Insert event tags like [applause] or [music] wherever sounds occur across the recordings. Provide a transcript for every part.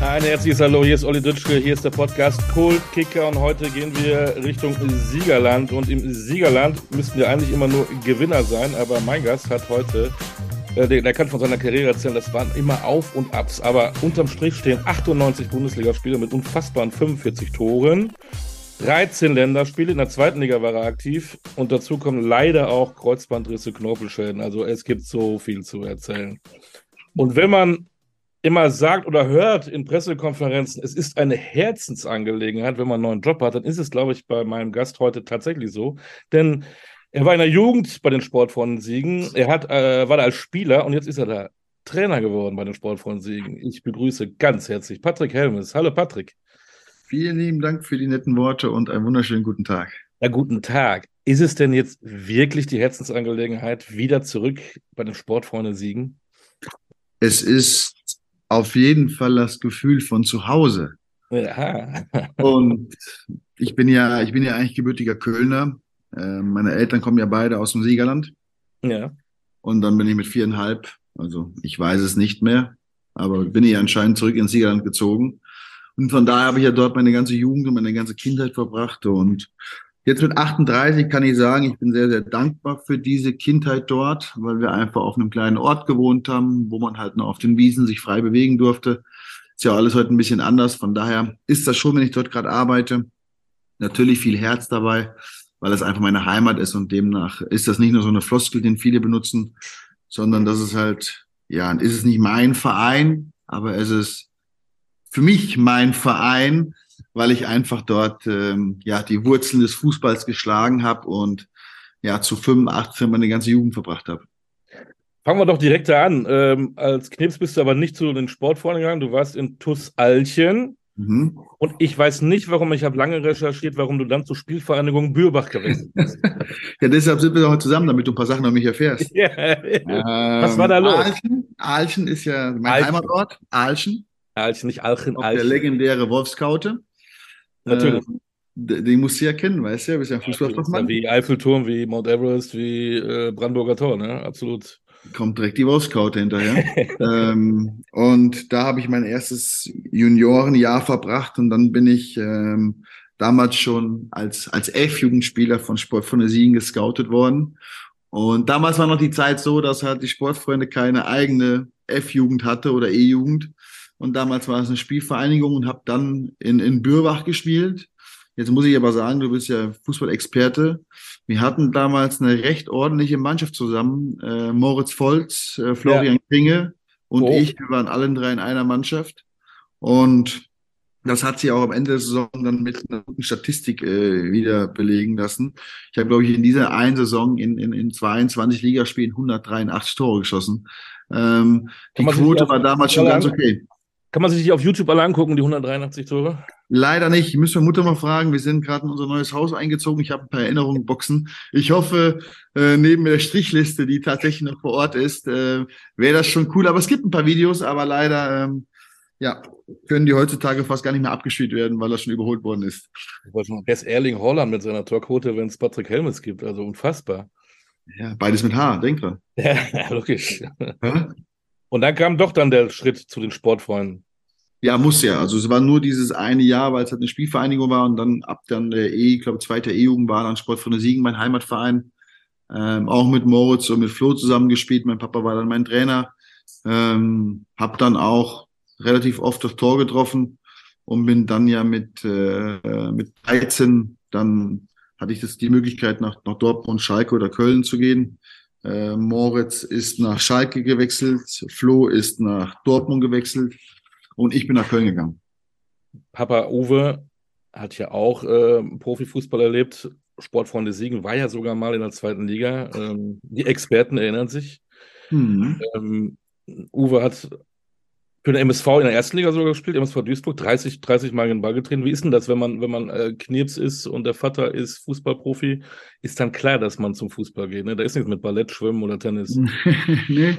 Ein herzliches Hallo, hier ist Olli Dütschke, hier ist der Podcast Cold Kicker und heute gehen wir Richtung Siegerland und im Siegerland müssten wir eigentlich immer nur Gewinner sein, aber mein Gast hat heute, äh, der kann von seiner Karriere erzählen, das waren immer Auf und Abs, aber unterm Strich stehen 98 Bundesligaspiele mit unfassbaren 45 Toren, 13 Länderspiele, in der zweiten Liga war er aktiv und dazu kommen leider auch Kreuzbandrisse, Knorpelschäden, also es gibt so viel zu erzählen. Und wenn man immer sagt oder hört in Pressekonferenzen, es ist eine Herzensangelegenheit, wenn man einen neuen Job hat, dann ist es, glaube ich, bei meinem Gast heute tatsächlich so. Denn er war in der Jugend bei den Sportfreunden Siegen, er hat, äh, war da als Spieler und jetzt ist er da Trainer geworden bei den Sportfreunden Siegen. Ich begrüße ganz herzlich Patrick Helmes. Hallo Patrick. Vielen lieben Dank für die netten Worte und einen wunderschönen guten Tag. Ja, guten Tag. Ist es denn jetzt wirklich die Herzensangelegenheit, wieder zurück bei den Sportfreunden Siegen? Es ist auf jeden Fall das Gefühl von zu Hause. Ja. [laughs] Und ich bin ja, ich bin ja eigentlich gebürtiger Kölner. Äh, meine Eltern kommen ja beide aus dem Siegerland. ja. Und dann bin ich mit viereinhalb, also ich weiß es nicht mehr, aber bin ich anscheinend zurück ins Siegerland gezogen. Und von daher habe ich ja dort meine ganze Jugend und meine ganze Kindheit verbracht. Und jetzt mit 38 kann ich sagen, ich bin sehr, sehr dankbar für diese Kindheit dort, weil wir einfach auf einem kleinen Ort gewohnt haben, wo man halt noch auf den Wiesen sich frei bewegen durfte. Ist ja alles heute ein bisschen anders. Von daher ist das schon, wenn ich dort gerade arbeite, natürlich viel Herz dabei, weil es einfach meine Heimat ist und demnach ist das nicht nur so eine Floskel, den viele benutzen, sondern das ist halt, ja, ist es nicht mein Verein, aber es ist für mich mein Verein, weil ich einfach dort ähm, ja die Wurzeln des Fußballs geschlagen habe und ja zu 85 meine ganze Jugend verbracht habe. Fangen wir doch direkt da an. Ähm, als Knips bist du aber nicht zu den Sportfreunden gegangen. Du warst in TuS Alchen. Mhm. Und ich weiß nicht, warum, ich habe lange recherchiert, warum du dann zur Spielvereinigung Bürbach gewechselt bist. [laughs] Ja, deshalb sind wir heute zusammen, damit du ein paar Sachen über mich erfährst. [laughs] ja. Was war da los? Aalchen, Aalchen ist ja mein Aalchen. Heimatort. Aalchen, Alchen, nicht Alchen, auch der Alchen. legendäre Wolfskaute. Natürlich. D- den musst du ja kennen, weißt du? Du bist ja ein Ja, Fußballfachmann. Wie Eiffelturm, wie Mount Everest, wie äh, Brandenburger Tor, ne? Absolut. Kommt direkt die Wolfskaute hinterher. [laughs] ähm, und da habe ich mein erstes Juniorenjahr verbracht und dann bin ich ähm, damals schon als, als F-Jugendspieler von Sport von der Siegen gescoutet worden. Und damals war noch die Zeit so, dass halt die Sportfreunde keine eigene F-Jugend hatte oder E-Jugend. Und damals war es eine Spielvereinigung und habe dann in, in Bürbach gespielt. Jetzt muss ich aber sagen, du bist ja Fußballexperte. Wir hatten damals eine recht ordentliche Mannschaft zusammen. Äh, Moritz Volz, äh, Florian Kringe und Oh. ich. Wir waren alle drei in einer Mannschaft. Und das hat sich auch am Ende der Saison dann mit einer guten Statistik äh, wieder belegen lassen. Ich habe, glaube ich, in dieser einen Saison in, in, in 22 Ligaspielen 183 Tore geschossen. Ähm, die Quote war damals schon ganz okay. Kann man sich die auf YouTube alle angucken, die 183 Tore? Leider nicht. Ich müsste meine Mutter mal fragen. Wir sind gerade in unser neues Haus eingezogen. Ich habe ein paar Erinnerungsboxen. Ich hoffe, äh, neben der Strichliste, die tatsächlich noch vor Ort ist, äh, wäre das schon cool. Aber es gibt ein paar Videos, aber leider, ähm, ja, können die heutzutage fast gar nicht mehr abgespielt werden, weil das schon überholt worden ist. Wer ist Erling Holland mit seiner Torquote, wenn es Patrick Helmes gibt? Also unfassbar. Ja, beides mit H, denk dran. [laughs] Ja, logisch. Hä? Und dann kam doch dann der Schritt zu den Sportfreunden. Ja, muss ja. Also es war nur dieses eine Jahr, weil es halt eine Spielvereinigung war und dann ab dann der E, ich glaube, zweiter E-Jugend war dann Sportfreunde Siegen, mein Heimatverein. Ähm, auch mit Moritz und mit Flo zusammengespielt. Mein Papa war dann mein Trainer. Ähm, hab dann auch relativ oft das Tor getroffen und bin dann ja mit, äh, mit 13, dann hatte ich das die Möglichkeit, nach, nach Dortmund, Schalke oder Köln zu gehen. Äh, Moritz ist nach Schalke gewechselt, Flo ist nach Dortmund gewechselt und ich bin nach Köln gegangen. Papa Uwe hat ja auch äh, Profifußball erlebt. Sportfreunde Siegen war ja sogar mal in der zweiten Liga. Ähm, die Experten erinnern sich. Hm. Ähm, Uwe hat Für den MSV in der ersten Liga sogar gespielt, MSV Duisburg, 30, 30 Mal den Ball getreten. Wie ist denn das, wenn man, wenn man äh, Knirps ist und der Vater ist Fußballprofi, ist dann klar, dass man zum Fußball geht. Ne? Da ist nichts mit Ballett, Schwimmen oder Tennis. [laughs] nee.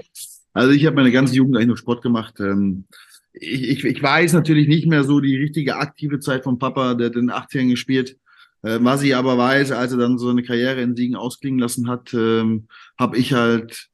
Also ich habe meine ganze Jugend eigentlich nur Sport gemacht. Ähm, ich, ich, ich weiß natürlich nicht mehr so die richtige aktive Zeit vom Papa, der den 18 gespielt. Äh, was ich aber weiß, als er dann so eine Karriere in Siegen ausklingen lassen hat, ähm, habe ich halt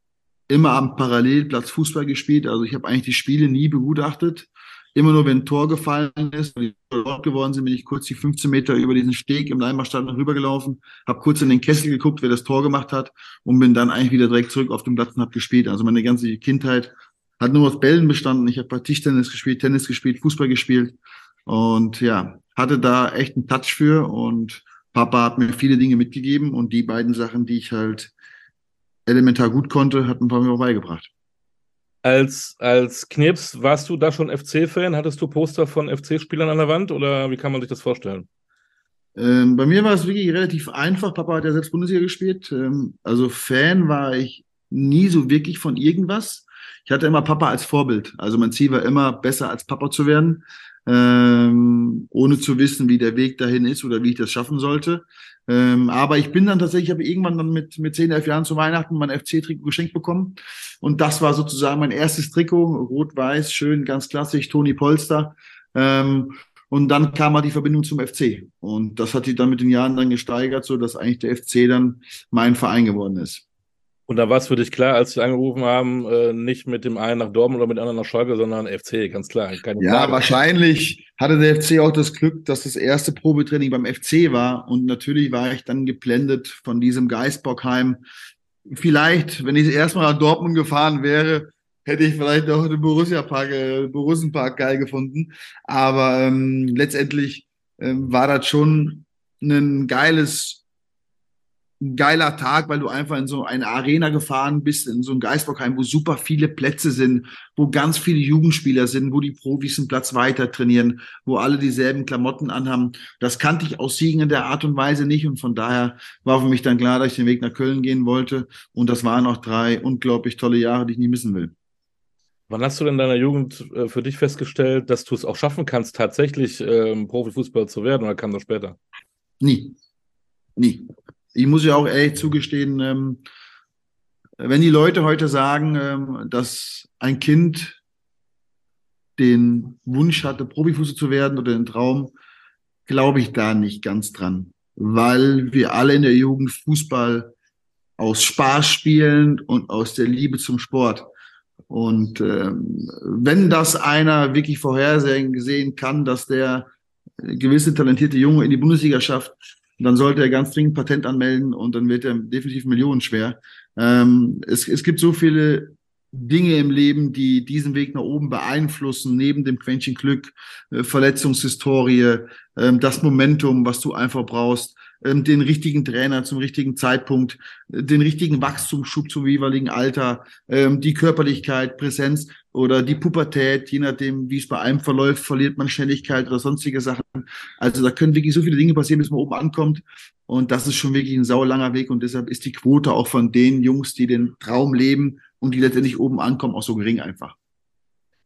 immer am Parallelplatz Fußball gespielt. Also ich habe eigentlich die Spiele nie begutachtet. Immer nur, wenn ein Tor gefallen ist, wenn die dort geworden sind, bin ich kurz die 15 Meter über diesen Steg im Leimarstadion rübergelaufen, habe kurz in den Kessel geguckt, wer das Tor gemacht hat und bin dann eigentlich wieder direkt zurück auf den Platz und habe gespielt. Also meine ganze Kindheit hat nur aus Bällen bestanden. Ich habe Tischtennis gespielt, Tennis gespielt, Fußball gespielt und ja, hatte da echt einen Touch für und Papa hat mir viele Dinge mitgegeben und die beiden Sachen, die ich halt elementar gut konnte, hat ein paar mir auch beigebracht. Als, als Knips, warst du da schon FC-Fan? Hattest du Poster von FC-Spielern an der Wand oder wie kann man sich das vorstellen? Ähm, bei mir war es wirklich relativ einfach. Papa hat ja selbst Bundesliga gespielt. Ähm, also Fan war ich nie so wirklich von irgendwas. Ich hatte immer Papa als Vorbild. Also mein Ziel war immer, besser als Papa zu werden, ähm, ohne zu wissen, wie der Weg dahin ist oder wie ich das schaffen sollte. Ähm, aber ich bin dann tatsächlich, ich habe irgendwann dann mit, mit 10, 11 Jahren zu Weihnachten mein FC-Trikot geschenkt bekommen. Und das war sozusagen mein erstes Trikot, rot-weiß, schön, ganz klassisch, Toni Polster. Ähm, und dann kam halt die Verbindung zum FC. Und das hat sich dann mit den Jahren dann gesteigert, so dass eigentlich der FC dann mein Verein geworden ist. Und da war es für dich klar, als sie angerufen haben, äh, nicht mit dem einen nach Dortmund oder mit dem anderen nach Schalke, sondern FC, ganz klar. Keine ja, Frage. wahrscheinlich hatte der FC auch das Glück, dass das erste Probetraining beim FC war. Und natürlich war ich dann geblendet von diesem Geisbockheim. Vielleicht, wenn ich erstmal nach Dortmund gefahren wäre, hätte ich vielleicht auch den Borussia Park, äh, Borussen Park geil gefunden. Aber ähm, letztendlich ähm, war das schon ein geiles ein geiler Tag, weil du einfach in so eine Arena gefahren bist, in so ein Geisbockheim, wo super viele Plätze sind, wo ganz viele Jugendspieler sind, wo die Profis einen Platz weiter trainieren, wo alle dieselben Klamotten anhaben. Das kannte ich aus Siegen in der Art und Weise nicht und von daher war für mich dann klar, dass ich den Weg nach Köln gehen wollte und das waren auch drei unglaublich tolle Jahre, die ich nie missen will. Wann hast du denn in deiner Jugend äh, für dich festgestellt, dass du es auch schaffen kannst, tatsächlich ähm, Profifußballer zu werden oder kam das später? Nie. Nie ich muss ja auch ehrlich zugestehen, ähm, wenn die Leute heute sagen, ähm, dass ein Kind den Wunsch hatte, Profifußball zu werden oder den Traum, glaube ich da nicht ganz dran, weil wir alle in der Jugend Fußball aus Spaß spielen und aus der Liebe zum Sport. Und ähm, wenn das einer wirklich vorhersehen kann, dass der gewisse talentierte Junge in die Bundesliga schafft, dann sollte er ganz dringend Patent anmelden und dann wird er definitiv Millionen schwer. Ähm, es, es gibt so viele Dinge im Leben, die diesen Weg nach oben beeinflussen, neben dem Quäntchen Glück, äh, Verletzungshistorie, äh, das Momentum, was du einfach brauchst ähm, den richtigen Trainer zum richtigen Zeitpunkt, äh, den richtigen Wachstumsschub zum jeweiligen Alter, ähm, die Körperlichkeit, Präsenz oder die Pubertät, je nachdem, wie es bei einem verläuft, verliert man Schnelligkeit oder sonstige Sachen. Also da können wirklich so viele Dinge passieren, bis man oben ankommt. Und das ist schon wirklich ein sauerlanger Weg und deshalb ist die Quote auch von den Jungs, die den Traum leben und die letztendlich oben ankommen, auch so gering einfach.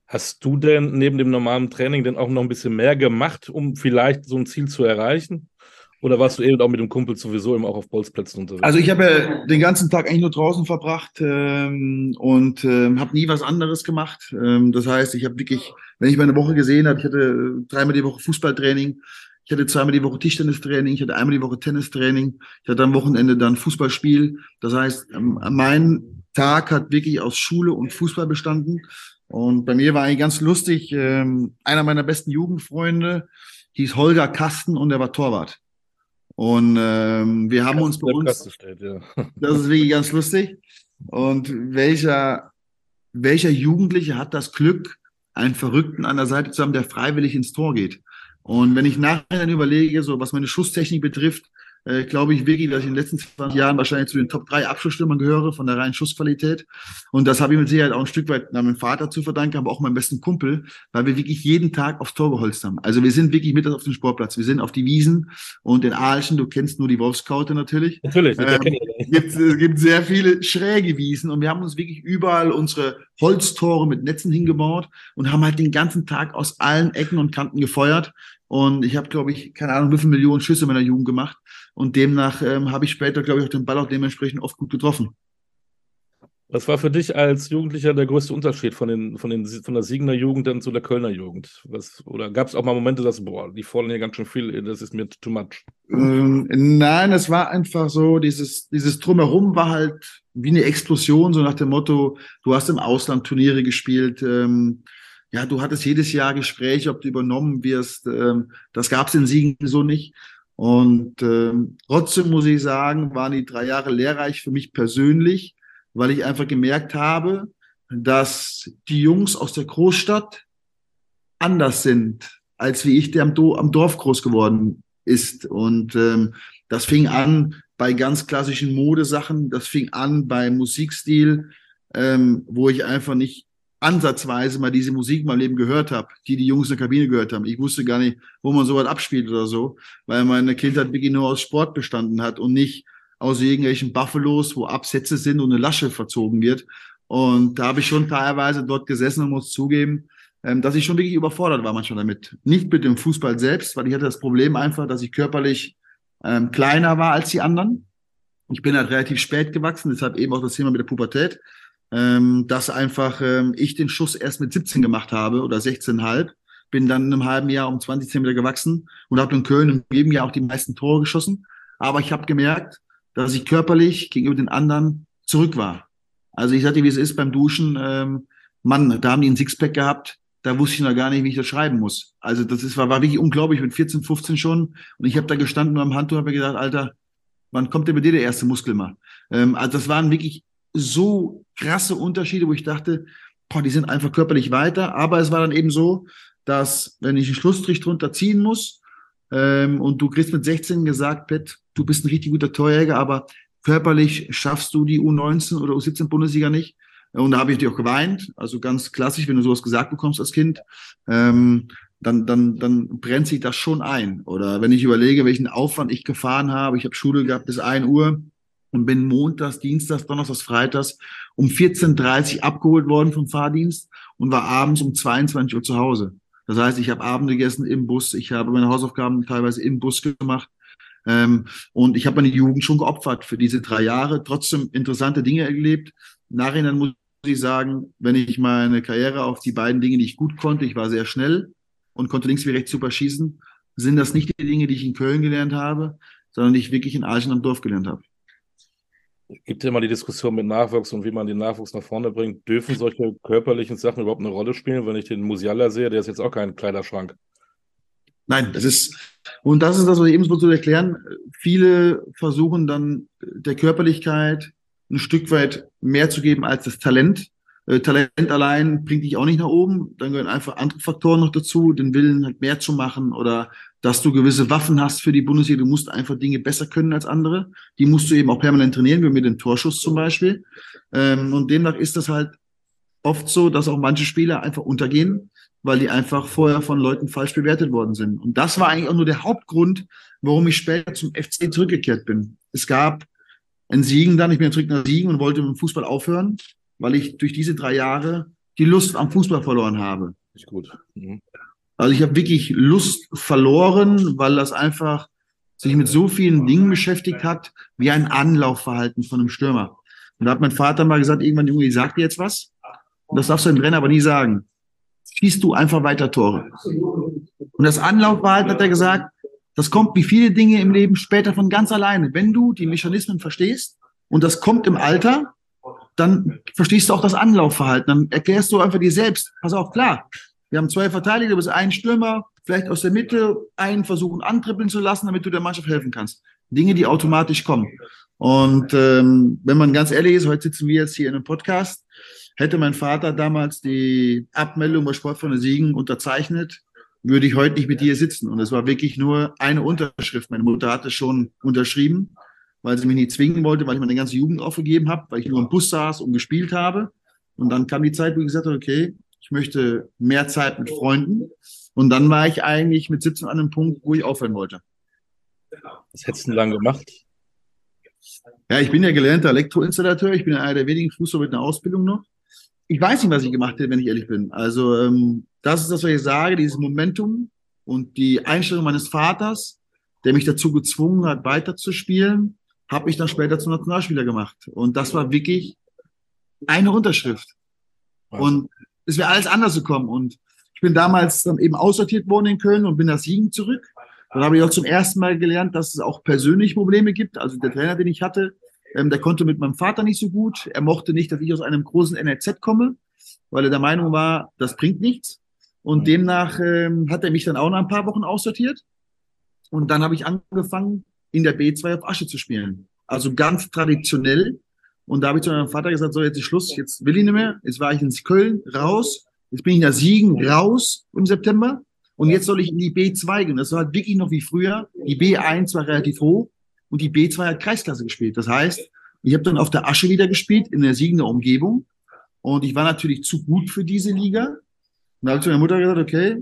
Hast du denn neben dem normalen Training denn auch noch ein bisschen mehr gemacht, um vielleicht so ein Ziel zu erreichen? Oder warst du eben auch mit dem Kumpel sowieso immer auch auf Bolzplätzen unterwegs? Also ich habe ja den ganzen Tag eigentlich nur draußen verbracht ähm, und ähm, habe nie was anderes gemacht. Ähm, das heißt, ich habe wirklich, wenn ich meine Woche gesehen habe, ich hatte dreimal die Woche Fußballtraining, ich hatte zweimal die Woche Tischtennistraining, ich hatte einmal die Woche Tennistraining, ich hatte am Wochenende dann Fußballspiel. Das heißt, ähm, mein Tag hat wirklich aus Schule und Fußball bestanden. Und bei mir war eigentlich ganz lustig, ähm, einer meiner besten Jugendfreunde hieß Holger Kasten und er war Torwart. Und ähm, wir haben uns bei uns. Steht, ja. [laughs] Das ist wirklich ganz lustig. Und welcher, welcher Jugendliche hat das Glück, einen Verrückten an der Seite zu haben, der freiwillig ins Tor geht? Und wenn ich nachher dann überlege, so was meine Schusstechnik betrifft, äh, glaube ich wirklich, dass ich in den letzten 20 Jahren wahrscheinlich zu den Top 3 Abschlussstürmern gehöre, von der reinen Schussqualität. Und das habe ich mit Sicherheit auch ein Stück weit meinem Vater zu verdanken, aber auch meinem besten Kumpel, weil wir wirklich jeden Tag aufs Tor geholzt haben. Also wir sind wirklich mit auf dem Sportplatz. Wir sind auf die Wiesen und in Aalchen, du kennst nur die Wolfskaute natürlich. Natürlich, ähm, gibt, es gibt sehr viele schräge Wiesen und wir haben uns wirklich überall unsere Holztore mit Netzen hingebaut und haben halt den ganzen Tag aus allen Ecken und Kanten gefeuert. Und ich habe, glaube ich, keine Ahnung, wie viele Millionen Schüsse in meiner Jugend gemacht. Und demnach ähm, habe ich später, glaube ich, auch den Ball auch dementsprechend oft gut getroffen. Was war für dich als Jugendlicher der größte Unterschied von, den, von, den, von der Siegener Jugend dann zu der Kölner Jugend? Was, oder gab es auch mal Momente, dass, boah, die fordern hier ganz schön viel, das ist mir too much? Ähm, nein, es war einfach so, dieses, dieses Drumherum war halt wie eine Explosion, so nach dem Motto, du hast im Ausland Turniere gespielt, ähm, ja, du hattest jedes Jahr Gespräche, ob du übernommen wirst. Ähm, das gab es in Siegen so nicht. Und ähm, trotzdem muss ich sagen, waren die drei Jahre lehrreich für mich persönlich, weil ich einfach gemerkt habe, dass die Jungs aus der Großstadt anders sind, als wie ich, der am, Do am Dorf groß geworden ist. Und ähm, das fing an bei ganz klassischen Modesachen, das fing an bei Musikstil, ähm, wo ich einfach nicht ansatzweise mal diese Musik mal Leben gehört habe, die die Jungs in der Kabine gehört haben. Ich wusste gar nicht, wo man sowas abspielt oder so, weil meine Kindheit wirklich nur aus Sport bestanden hat und nicht aus irgendwelchen Buffalos, wo Absätze sind und eine Lasche verzogen wird. Und da habe ich schon teilweise dort gesessen und muss zugeben, ähm, dass ich schon wirklich überfordert war manchmal damit. Nicht mit dem Fußball selbst, weil ich hatte das Problem einfach, dass ich körperlich ähm, kleiner war als die anderen. Ich bin halt relativ spät gewachsen, deshalb eben auch das Thema mit der Pubertät ähm, dass einfach ähm, ich den Schuss erst mit 17 gemacht habe oder 16,5. Bin dann in einem halben Jahr um 20 Zentimeter gewachsen und habe in Köln im jedem Jahr auch die meisten Tore geschossen. Aber ich habe gemerkt, dass ich körperlich gegenüber den anderen zurück war. Also ich sagte, wie es ist beim Duschen, ähm, Mann, da haben die einen Sixpack gehabt, da wusste ich noch gar nicht, wie ich das schreiben muss. Also das ist, war, war wirklich unglaublich, mit 14, 15 schon. Und ich habe da gestanden am Handtuch und habe gedacht, Alter, wann kommt denn bei dir der erste Muskel mal? Ähm, also das waren wirklich so krasse Unterschiede, wo ich dachte, boah, die sind einfach körperlich weiter. Aber es war dann eben so, dass wenn ich einen Schlussstrich drunter ziehen muss ähm, und du kriegst mit 16 gesagt, Pet, du bist ein richtig guter Torjäger, aber körperlich schaffst du die U19 oder U17 Bundesliga nicht. Und da habe ich dir auch geweint. Also ganz klassisch, wenn du sowas gesagt bekommst als Kind, ähm, dann, dann, dann brennt sich das schon ein. Oder wenn ich überlege, welchen Aufwand ich gefahren habe, ich habe Schule gehabt bis ein Uhr, und bin montags, dienstags, donnerstags, freitags um 14.30 Uhr abgeholt worden vom Fahrdienst und war abends um 22 Uhr zu Hause. Das heißt, ich habe Abend gegessen im Bus, ich habe meine Hausaufgaben teilweise im Bus gemacht ähm, und ich habe meine Jugend schon geopfert für diese drei Jahre. Trotzdem interessante Dinge erlebt. Nachhinein muss ich sagen, wenn ich meine Karriere auf die beiden Dinge, die ich gut konnte, ich war sehr schnell und konnte links wie rechts super schießen, sind das nicht die Dinge, die ich in Köln gelernt habe, sondern die ich wirklich in Aachen am Dorf gelernt habe gibt ja immer die Diskussion mit Nachwuchs und wie man den Nachwuchs nach vorne bringt. Dürfen solche körperlichen Sachen überhaupt eine Rolle spielen? Wenn ich den Musiala sehe, der ist jetzt auch kein Kleiderschrank. Nein, das ist, und das ist das, was ich eben so zu erklären. Viele versuchen dann der Körperlichkeit ein Stück weit mehr zu geben als das Talent. Äh, Talent allein bringt dich auch nicht nach oben. Dann gehören einfach andere Faktoren noch dazu, den Willen halt mehr zu machen oder dass du gewisse Waffen hast für die Bundesliga. Du musst einfach Dinge besser können als andere. Die musst du eben auch permanent trainieren, wie mit dem Torschuss zum Beispiel. Ähm, und demnach ist das halt oft so, dass auch manche Spieler einfach untergehen, weil die einfach vorher von Leuten falsch bewertet worden sind. Und das war eigentlich auch nur der Hauptgrund, warum ich später zum FC zurückgekehrt bin. Es gab ein Siegen dann, ich bin zurück nach Siegen und wollte mit dem Fußball aufhören, weil ich durch diese drei Jahre die Lust am Fußball verloren habe. Ist gut. Mhm. Also ich habe wirklich Lust verloren, weil das einfach sich mit so vielen Dingen beschäftigt hat, wie ein Anlaufverhalten von einem Stürmer. Und da hat mein Vater mal gesagt, irgendwann, Junge, ich sag dir jetzt was. Und das darfst du dem Trainer aber nie sagen. Schießt du einfach weiter Tore. Und das Anlaufverhalten hat er gesagt, das kommt wie viele Dinge im Leben später von ganz alleine. Wenn du die Mechanismen verstehst und das kommt im Alter, dann verstehst du auch das Anlaufverhalten. Dann erklärst du einfach dir selbst, pass auf, klar, wir haben zwei Verteidiger, du bist ein Stürmer, vielleicht aus der Mitte einen versuchen antrippeln zu lassen, damit du der Mannschaft helfen kannst. Dinge, die automatisch kommen. Und ähm, wenn man ganz ehrlich ist, heute sitzen wir jetzt hier in einem Podcast, hätte mein Vater damals die Abmeldung bei Sportfreunde Siegen unterzeichnet, würde ich heute nicht mit dir sitzen. Und es war wirklich nur eine Unterschrift. Meine Mutter hatte schon unterschrieben, weil sie mich nicht zwingen wollte, weil ich meine ganze Jugend aufgegeben habe, weil ich nur im Bus saß und gespielt habe. Und dann kam die Zeit, wo ich gesagt habe, okay, ich möchte mehr Zeit mit Freunden. Und dann war ich eigentlich mit 17 an einem Punkt, wo ich aufhören wollte. Was hättest du denn lang gemacht? Ja, ich bin ja gelernter Elektroinstallateur. Ich bin einer der wenigen Fußballer mit einer Ausbildung noch. Ich weiß nicht, was ich gemacht hätte, wenn ich ehrlich bin. Also ähm, das ist das, was ich sage, dieses Momentum und die Einstellung meines Vaters, der mich dazu gezwungen hat, weiterzuspielen, habe ich dann später zum Nationalspieler gemacht. Und das war wirklich eine Unterschrift. Und es wäre alles anders gekommen. Und ich bin damals dann eben aussortiert worden in Köln und bin nach Siegen zurück. Dann habe ich auch zum ersten Mal gelernt, dass es auch persönliche Probleme gibt. Also der Trainer, den ich hatte, ähm, der konnte mit meinem Vater nicht so gut. Er mochte nicht, dass ich aus einem großen NRZ komme, weil er der Meinung war, das bringt nichts. Und demnach ähm, hat er mich dann auch nach ein paar Wochen aussortiert. Und dann habe ich angefangen, in der B2 auf Asche zu spielen. Also ganz traditionell. Und da habe ich zu meinem Vater gesagt, so jetzt ist Schluss, jetzt will ich nicht mehr. Jetzt war ich ins Köln raus. Jetzt bin ich nach Siegen raus im September. Und jetzt soll ich in die B2 gehen. Das war halt wirklich noch wie früher. Die B1 war relativ hoch und die B2 hat Kreisklasse gespielt. Das heißt, ich habe dann auf der Asche wieder gespielt, in der Siegener Umgebung. Und ich war natürlich zu gut für diese Liga. Und da habe ich zu meiner Mutter gesagt, okay,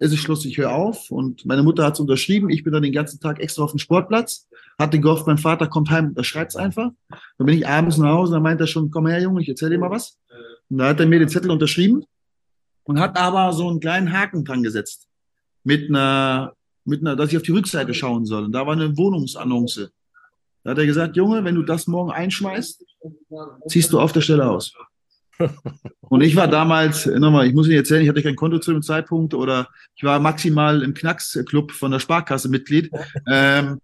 es ist Schluss, ich höre auf. Und meine Mutter hat es unterschrieben. Ich bin dann den ganzen Tag extra auf dem Sportplatz. Hatte gehofft, mein Vater kommt heim, da schreibt's einfach. Dann bin ich abends nach Hause, dann meint er schon, komm her, Junge, ich erzähl dir mal was. Und da hat er mir den Zettel unterschrieben und hat aber so einen kleinen Haken dran gesetzt mit einer, mit einer, dass ich auf die Rückseite schauen soll. Und da war eine Wohnungsannonce. Da hat er gesagt, Junge, wenn du das morgen einschmeißt, ziehst du auf der Stelle aus. Und ich war damals, nochmal, ich muss Ihnen erzählen, ich hatte kein Konto zu dem Zeitpunkt oder ich war maximal im Knacks-Club von der Sparkasse Mitglied ähm,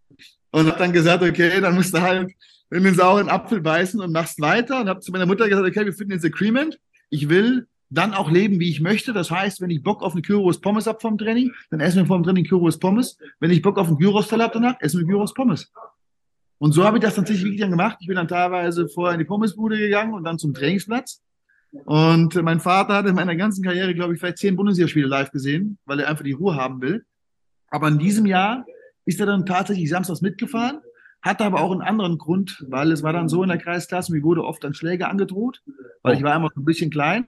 und habe dann gesagt, okay, dann musst du halt in den sauren Apfel beißen und machst weiter und habe zu meiner Mutter gesagt, okay, wir finden jetzt Agreement. Ich will dann auch leben, wie ich möchte. Das heißt, wenn ich Bock auf eine Gyros Pommes habe vom Training, dann essen wir vom Training Gyros Pommes. Wenn ich Bock auf einen Gyros Teller habe danach, essen wir Gyros Pommes. Und so habe ich das tatsächlich wirklich dann gemacht. Ich bin dann teilweise vorher in die Pommesbude gegangen und dann zum Trainingsplatz. Und mein Vater hat in meiner ganzen Karriere, glaube ich, vielleicht zehn Bundesligaspiele live gesehen, weil er einfach die Ruhe haben will. Aber in diesem Jahr ist er dann tatsächlich samstags mitgefahren, hatte aber auch einen anderen Grund, weil es war dann so in der Kreisklasse, mir wurde oft dann Schläge angedroht, weil ich war immer ein bisschen klein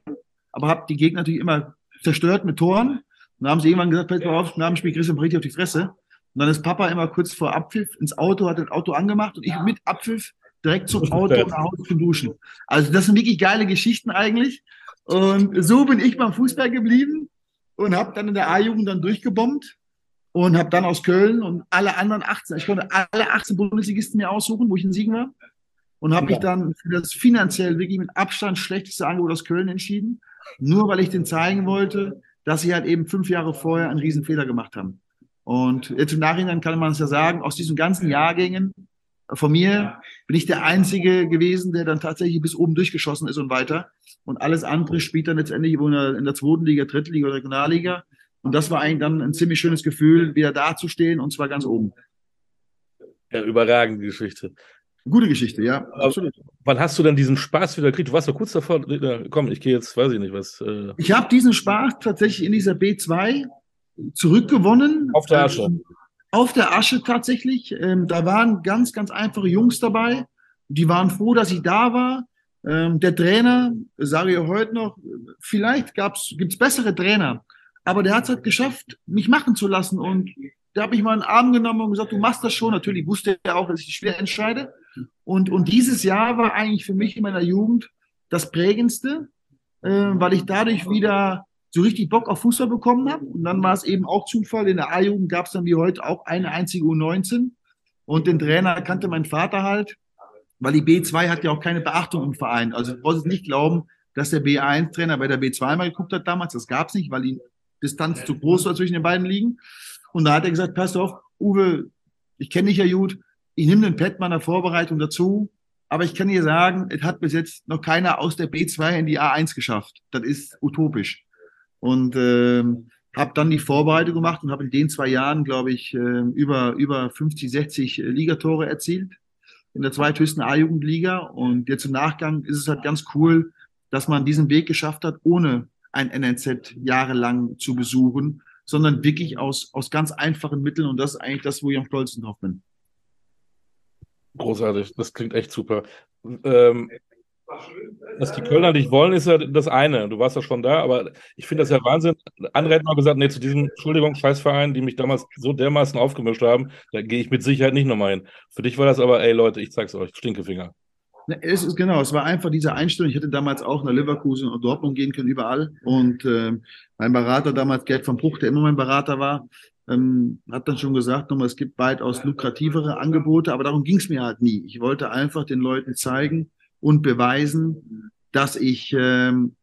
aber habe die Gegner natürlich immer zerstört mit Toren. Und dann haben sie irgendwann gesagt, pass mal auf, nach dem Spiel kriegst du richtig auf die Fresse. Und dann ist Papa immer kurz vor Abpfiff ins Auto, hat das Auto angemacht und ich mit Abpfiff direkt zum Auto nach Hause zu duschen. Also das sind wirklich geile Geschichten eigentlich. Und so bin ich beim Fußball geblieben und habe dann in der A-Jugend dann durchgebombt und habe dann aus Köln und alle anderen 18, ich konnte alle 18 Bundesligisten mir aussuchen, wo ich in Siegen war. Und habe ja. mich dann für das finanziell wirklich mit Abstand schlechteste Angebot aus Köln entschieden nur weil ich den zeigen wollte, dass sie halt eben fünf Jahre vorher einen riesen Fehler gemacht haben. Und jetzt im Nachhinein kann man es ja sagen, aus diesen ganzen Jahrgängen von mir bin ich der Einzige gewesen, der dann tatsächlich bis oben durchgeschossen ist und weiter. Und alles andere spielt dann letztendlich in der, in der zweiten Liga, dritten Liga oder Regionalliga. Und das war eigentlich dann ein ziemlich schönes Gefühl, wieder dazustehen und zwar ganz oben. Ja, überragende Geschichte. Gute Geschichte, ja, absolut. Wann hast du denn diesen Spaß wieder gekriegt? Du warst doch kurz davor, komm, ich gehe jetzt, weiß ich nicht was. Äh ich habe diesen Spaß tatsächlich in dieser B2 zurückgewonnen. Auf der Asche. Auf der Asche tatsächlich. Ähm, da waren ganz, ganz einfache Jungs dabei. Die waren froh, dass ich da war. Ähm, der Trainer, sage ich heute noch, vielleicht gibt es bessere Trainer, aber der hat es halt geschafft, mich machen zu lassen. Und der hat mich mal in den Arm genommen und gesagt, du machst das schon. Natürlich wusste er auch, dass ich schwer entscheide. Und, und dieses Jahr war eigentlich für mich in meiner Jugend das prägendste, äh, weil ich dadurch wieder so richtig Bock auf Fußball bekommen habe. Und dann war es eben auch Zufall. In der A-Jugend gab es dann wie heute auch eine einzige U19. Und den Trainer kannte mein Vater halt, weil die B2 hat ja auch keine Beachtung im Verein. Also ich brauche es nicht glauben, dass der B1-Trainer bei der B2 mal geguckt hat damals. Das gab es nicht, weil die Distanz zu groß war zwischen den beiden Ligen. Und da hat er gesagt, pass auf, Uwe, ich kenne dich ja gut, ich nehme den Pet meiner Vorbereitung dazu, aber ich kann dir sagen, es hat bis jetzt noch keiner aus der B2 in die A1 geschafft. Das ist utopisch. Und ähm, habe dann die Vorbereitung gemacht und habe in den zwei Jahren, glaube ich, äh, über, über 50, 60 Ligatore erzielt in der zweithöchsten A-Jugendliga. Und jetzt im Nachgang ist es halt ganz cool, dass man diesen Weg geschafft hat, ohne ein NNZ jahrelang zu besuchen, sondern wirklich aus, aus ganz einfachen Mitteln. Und das ist eigentlich das, wo ich am stolzesten drauf bin. Großartig, das klingt echt super. Ähm, dass die Kölner dich wollen, ist ja das eine. Du warst ja schon da, aber ich finde das ja Wahnsinn. Andere hätten mal gesagt, nee, zu diesem, Entschuldigung, Scheißverein, die mich damals so dermaßen aufgemischt haben, da gehe ich mit Sicherheit nicht nochmal hin. Für dich war das aber, ey Leute, ich zeig's euch, Stinkefinger. Es ist genau, es war einfach diese Einstellung. Ich hätte damals auch nach Leverkusen und Dortmund gehen können, überall. Und äh, mein Berater damals, Gerd von Bruch, der immer mein Berater war, ähm, hat dann schon gesagt, nochmal, es gibt weitaus lukrativere Angebote, aber darum ging es mir halt nie. Ich wollte einfach den Leuten zeigen und beweisen, dass ich ähm,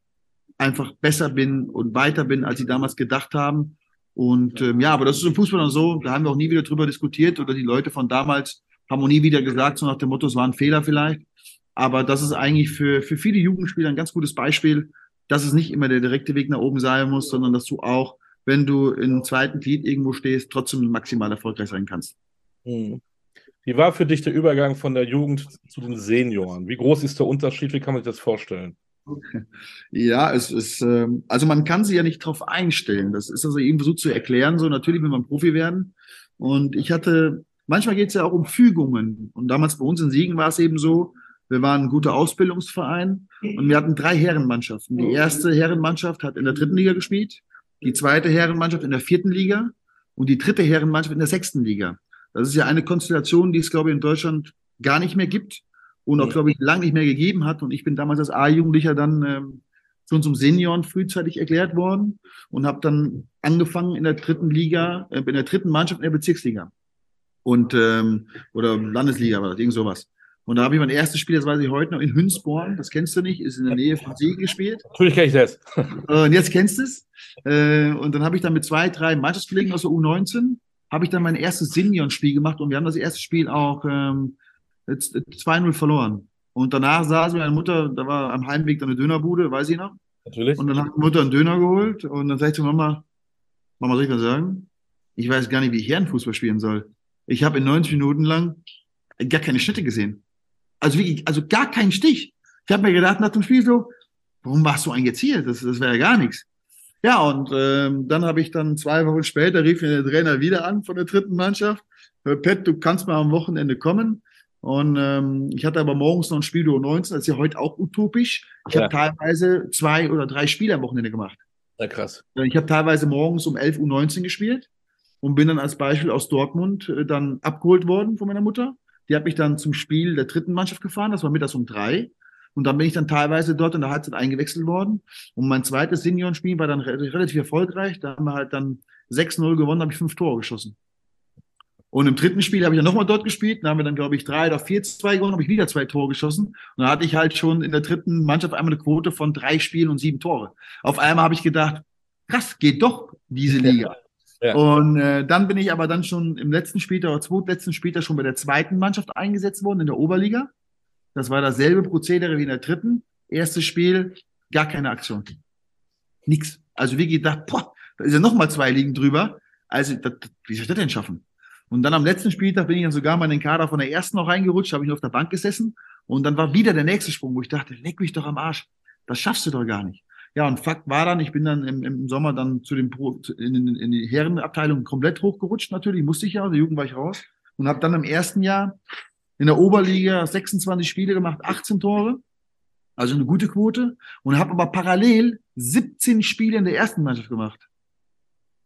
einfach besser bin und weiter bin, als sie damals gedacht haben. Und ähm, ja, aber das ist im Fußball dann so, da haben wir auch nie wieder drüber diskutiert oder die Leute von damals haben auch nie wieder gesagt, so nach dem Motto, es war ein Fehler vielleicht. Aber das ist eigentlich für, für viele Jugendspieler ein ganz gutes Beispiel, dass es nicht immer der direkte Weg nach oben sein muss, sondern dass du auch wenn du im zweiten Glied irgendwo stehst, trotzdem maximal erfolgreich sein kannst. Hm. Wie war für dich der Übergang von der Jugend zu den Senioren? Wie groß ist der Unterschied? Wie kann man sich das vorstellen? Ja, es ist, ähm, also man kann sich ja nicht drauf einstellen. Das ist also eben so zu erklären. So natürlich will man Profi werden. Und ich hatte, manchmal geht es ja auch um Fügungen. Und damals bei uns in Siegen war es eben so, wir waren ein guter Ausbildungsverein und wir hatten drei Herrenmannschaften. Die erste Herrenmannschaft hat in der dritten Liga gespielt die zweite Herrenmannschaft in der vierten Liga und die dritte Herrenmannschaft in der sechsten Liga. Das ist ja eine Konstellation, die es, glaube ich, in Deutschland gar nicht mehr gibt und auch, glaube ich, lange nicht mehr gegeben hat. Und ich bin damals als A-Jugendlicher dann ähm, schon zum Senioren frühzeitig erklärt worden und habe dann angefangen in der dritten Liga, äh, in der dritten Mannschaft in der Bezirksliga. Und ähm, oder Landesliga war das, irgend sowas. Und da habe ich mein erstes Spiel, das weiß ich heute noch, in Hünsborn, das kennst du nicht, ist in der Nähe von Siegen gespielt. Natürlich kenne ich das. Und jetzt kennst du es. Äh, und dann habe ich dann mit zwei, drei Mannschaftskollegen aus der U19, habe ich dann mein erstes Senioren-Spiel gemacht und wir haben das erste Spiel auch ähm, 2-0 verloren. Und danach saß meine Mutter, da war am Heimweg dann eine Dönerbude, weiß ich noch. Natürlich. Und dann hat die Mutter einen Döner geholt und dann sagte ich zu Mama, Mama, soll ich was sagen? Ich weiß gar nicht, wie ich Herrenfußball spielen soll. Ich habe in 90 Minuten lang gar keine Schnitte gesehen. Also wirklich, also gar keinen Stich. Ich habe mir gedacht nach dem Spiel so, warum warst du eigentlich jetzt hier? Das, das wäre ja gar nichts. Ja, und ähm, dann habe ich dann zwei Wochen später rief mir der Trainer wieder an von der dritten Mannschaft. Pet, du kannst mal am Wochenende kommen. Und ähm, ich hatte aber morgens noch ein Spiel durch 19, das ist ja heute auch utopisch. Ich ja. habe teilweise zwei oder drei Spiele am Wochenende gemacht. Ja, krass. Ich habe teilweise morgens um 11 Uhr 19 gespielt und bin dann als Beispiel aus Dortmund äh, dann abgeholt worden von meiner Mutter. Die hat mich dann zum Spiel der dritten Mannschaft gefahren, das war mittags um drei. Und dann bin ich dann teilweise dort in der Halbzeit eingewechselt worden. Und mein zweites Seniorenspiel war dann relativ erfolgreich. Da haben wir halt dann 6-0 gewonnen, habe ich fünf Tore geschossen. Und im dritten Spiel habe ich dann nochmal dort gespielt. Da haben wir dann, glaube ich, drei oder vier, zwei gewonnen, habe ich wieder zwei Tore geschossen. Und da hatte ich halt schon in der dritten Mannschaft einmal eine Quote von drei Spielen und sieben Tore. Auf einmal habe ich gedacht, krass, geht doch diese Liga. [laughs] Ja. Und äh, dann bin ich aber dann schon im letzten Spieltag oder zweitletzten Spieltag schon bei der zweiten Mannschaft eingesetzt worden in der Oberliga. Das war dasselbe Prozedere wie in der dritten. Erstes Spiel, gar keine Aktion. Nix. Also wie gedacht, boah, da ist ja noch mal zwei Ligen drüber. Also, das, wie soll ich das denn schaffen? Und dann am letzten Spieltag bin ich dann sogar mal in den Kader von der ersten noch reingerutscht, habe ich nur auf der Bank gesessen. Und dann war wieder der nächste Sprung, wo ich dachte, leck mich doch am Arsch. Das schaffst du doch gar nicht. Ja, und Fakt war dann, ich bin dann im, im Sommer dann zu dem Pro, in, in die Herrenabteilung komplett hochgerutscht natürlich, musste ich ja, der Jugend war ich raus. Und habe dann im ersten Jahr in der Oberliga 26 Spiele gemacht, 18 Tore, also eine gute Quote. Und habe aber parallel 17 Spiele in der ersten Mannschaft gemacht.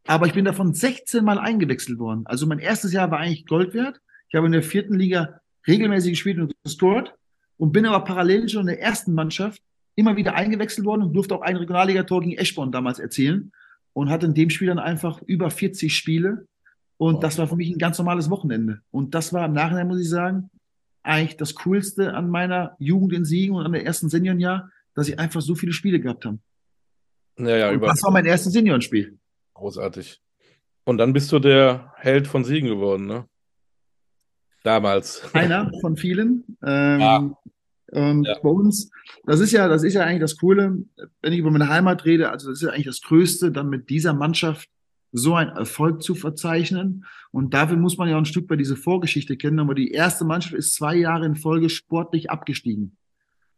Aber ich bin davon 16 Mal eingewechselt worden. Also mein erstes Jahr war eigentlich Gold wert. Ich habe in der vierten Liga regelmäßig gespielt und gescored und bin aber parallel schon in der ersten Mannschaft immer wieder eingewechselt worden und durfte auch ein Regionalligator gegen Eschborn damals erzielen und hatte in dem Spiel dann einfach über 40 Spiele. Und wow. das war für mich ein ganz normales Wochenende. Und das war im Nachhinein, muss ich sagen, eigentlich das Coolste an meiner Jugend in Siegen und an der ersten Seniorenjahr, dass ich einfach so viele Spiele gehabt habe. Ja, ja, über das war mein erstes Seniorenspiel. Großartig. Und dann bist du der Held von Siegen geworden, ne? Damals. Einer von vielen. [laughs] Ähm, ja. Und ja. bei uns, das ist ja, das ist ja eigentlich das Coole, wenn ich über meine Heimat rede, also das ist ja eigentlich das Größte, dann mit dieser Mannschaft so einen Erfolg zu verzeichnen. Und dafür muss man ja ein Stück bei diese Vorgeschichte kennen. Aber die erste Mannschaft ist zwei Jahre in Folge sportlich abgestiegen.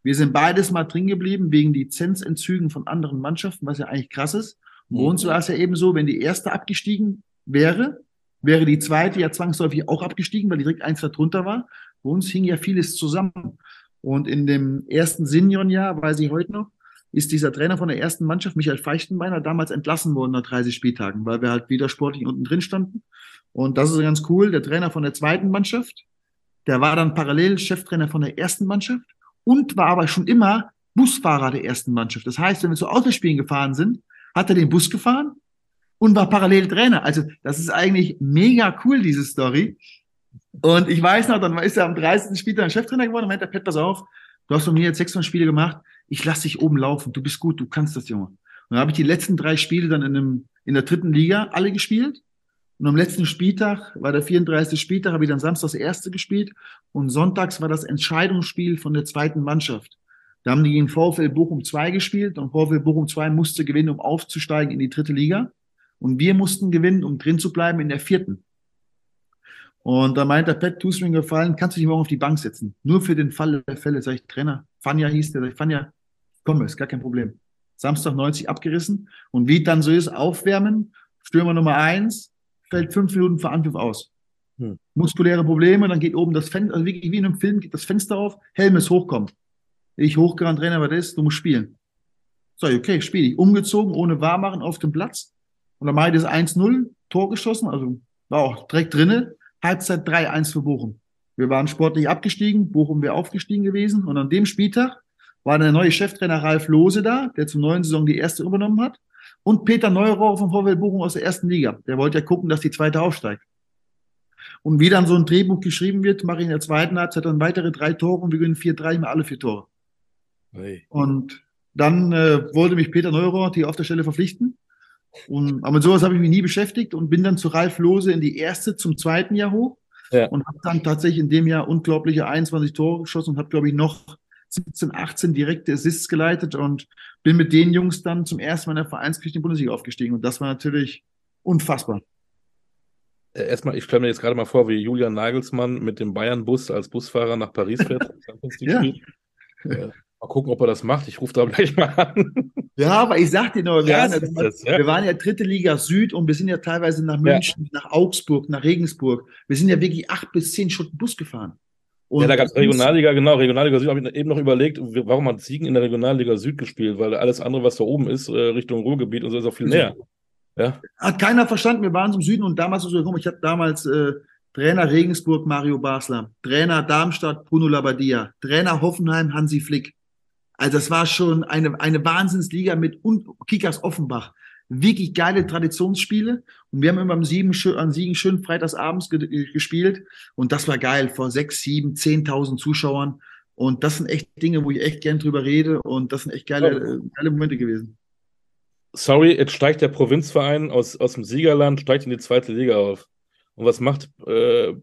Wir sind beides mal drin geblieben wegen Lizenzentzügen von anderen Mannschaften, was ja eigentlich krass ist. Bei uns war es ja eben so, wenn die erste abgestiegen wäre, wäre die zweite ja zwangsläufig auch abgestiegen, weil die direkt eins darunter war. Bei uns hing ja vieles zusammen. Und in dem ersten Seniorenjahr, weiß ich heute noch, ist dieser Trainer von der ersten Mannschaft, Michael Feichtenbeiner, damals entlassen worden nach 30 Spieltagen, weil wir halt wieder sportlich unten drin standen. Und das ist ganz cool. Der Trainer von der zweiten Mannschaft, der war dann parallel Cheftrainer von der ersten Mannschaft und war aber schon immer Busfahrer der ersten Mannschaft. Das heißt, wenn wir zu Autospielen gefahren sind, hat er den Bus gefahren und war parallel Trainer. Also das ist eigentlich mega cool, diese Story. Und ich weiß noch, dann ist er am 30. Spieltag Cheftrainer geworden und meinte, Pet, pass auf, du hast von mir jetzt 600 Spiele gemacht, ich lass dich oben laufen, du bist gut, du kannst das, Junge. Und dann habe ich die letzten drei Spiele dann in, einem, in der dritten Liga alle gespielt. Und am letzten Spieltag, war der 34. Spieltag, habe ich dann samstags erste gespielt und sonntags war das Entscheidungsspiel von der zweiten Mannschaft. Da haben die gegen VfL Bochum 2 gespielt und VfL Bochum 2 musste gewinnen, um aufzusteigen in die dritte Liga. Und wir mussten gewinnen, um drin zu bleiben in der vierten. Und da meint der Pet, tust mir einen Gefallen, kannst du dich morgen auf die Bank setzen. Nur für den Fall der Fälle, sag ich, Trainer, Fanja hieß der, sag ich, Fanja, komm, ist gar kein Problem. Samstag 90 abgerissen. Und wie dann so ist, aufwärmen, Stürmer Nummer eins, fällt fünf Minuten vor Anpfiff aus. Hm. Muskuläre Probleme, dann geht oben das Fenster, also wie, wie in einem Film geht das Fenster auf, Helm ist hochkommen. Ich hochgerannt, Trainer, was ist? Du musst spielen. So, okay, spiele ich. Umgezogen, ohne Wahrmachen auf dem Platz. Und dann mache ich das 1-0, Tor geschossen, also war auch direkt drinne. Halbzeit 3-1 für Bochum. Wir waren sportlich abgestiegen, Bochum wäre aufgestiegen gewesen. Und an dem Spieltag war der neue Cheftrainer Ralf Lose da, der zur neuen Saison die erste übernommen hat. Und Peter Neurohr vom VfL Bochum aus der ersten Liga. Der wollte ja gucken, dass die zweite aufsteigt. Und wie dann so ein Drehbuch geschrieben wird, mache ich in der zweiten Halbzeit dann weitere drei Tore und wir gewinnen 4-3 mal alle vier Tore. Hey. Und dann äh, wollte mich Peter Neurohr hier auf der Stelle verpflichten. Und, aber mit sowas habe ich mich nie beschäftigt und bin dann zu Ralf Lose in die erste zum zweiten Jahr hoch ja. und habe dann tatsächlich in dem Jahr unglaubliche 21 Tore geschossen und habe, glaube ich, noch 17, 18 direkte Assists geleitet und bin mit den Jungs dann zum ersten Mal in der Vereinsgeschichte in die Bundesliga aufgestiegen. Und das war natürlich unfassbar. Äh, erstmal, ich stelle mir jetzt gerade mal vor, wie Julian Nagelsmann mit dem Bayern-Bus als Busfahrer nach Paris fährt. [laughs] ja. [laughs] Mal gucken, ob er das macht. Ich rufe da [laughs] gleich mal an. Ja, aber ich sag dir nur, wir, waren ja, das, ja. wir waren ja dritte Liga Süd und wir sind ja teilweise nach München, nach Augsburg, nach Regensburg. Wir sind ja wirklich acht bis zehn Stunden Bus gefahren. Und ja, da gab es Regionalliga, genau, Regionalliga Süd habe ich eben noch überlegt, warum hat Siegen in der Regionalliga Süd gespielt, weil alles andere, was da oben ist, äh, Richtung Ruhrgebiet und so, ist auch viel näher. Ja. Hat keiner verstanden, wir waren zum Süden und damals ich hatte damals äh, Trainer Regensburg Mario Basler, Trainer Darmstadt Bruno Labbadia, Trainer Hoffenheim Hansi Flick. Also das war schon eine, eine Wahnsinnsliga mit und Kickers Offenbach. Wirklich geile Traditionsspiele. Und wir haben immer am Siegen, an Siegen schön freitagsabends ge gespielt. Und das war geil, vor sechs, sieben, zehntausend Zuschauern. Und das sind echt Dinge, wo ich echt gern drüber rede. Und das sind echt geile, äh, geile Momente gewesen. Sorry, jetzt steigt der Provinzverein aus, aus dem Siegerland, steigt in die zweite Liga auf. Und was macht äh,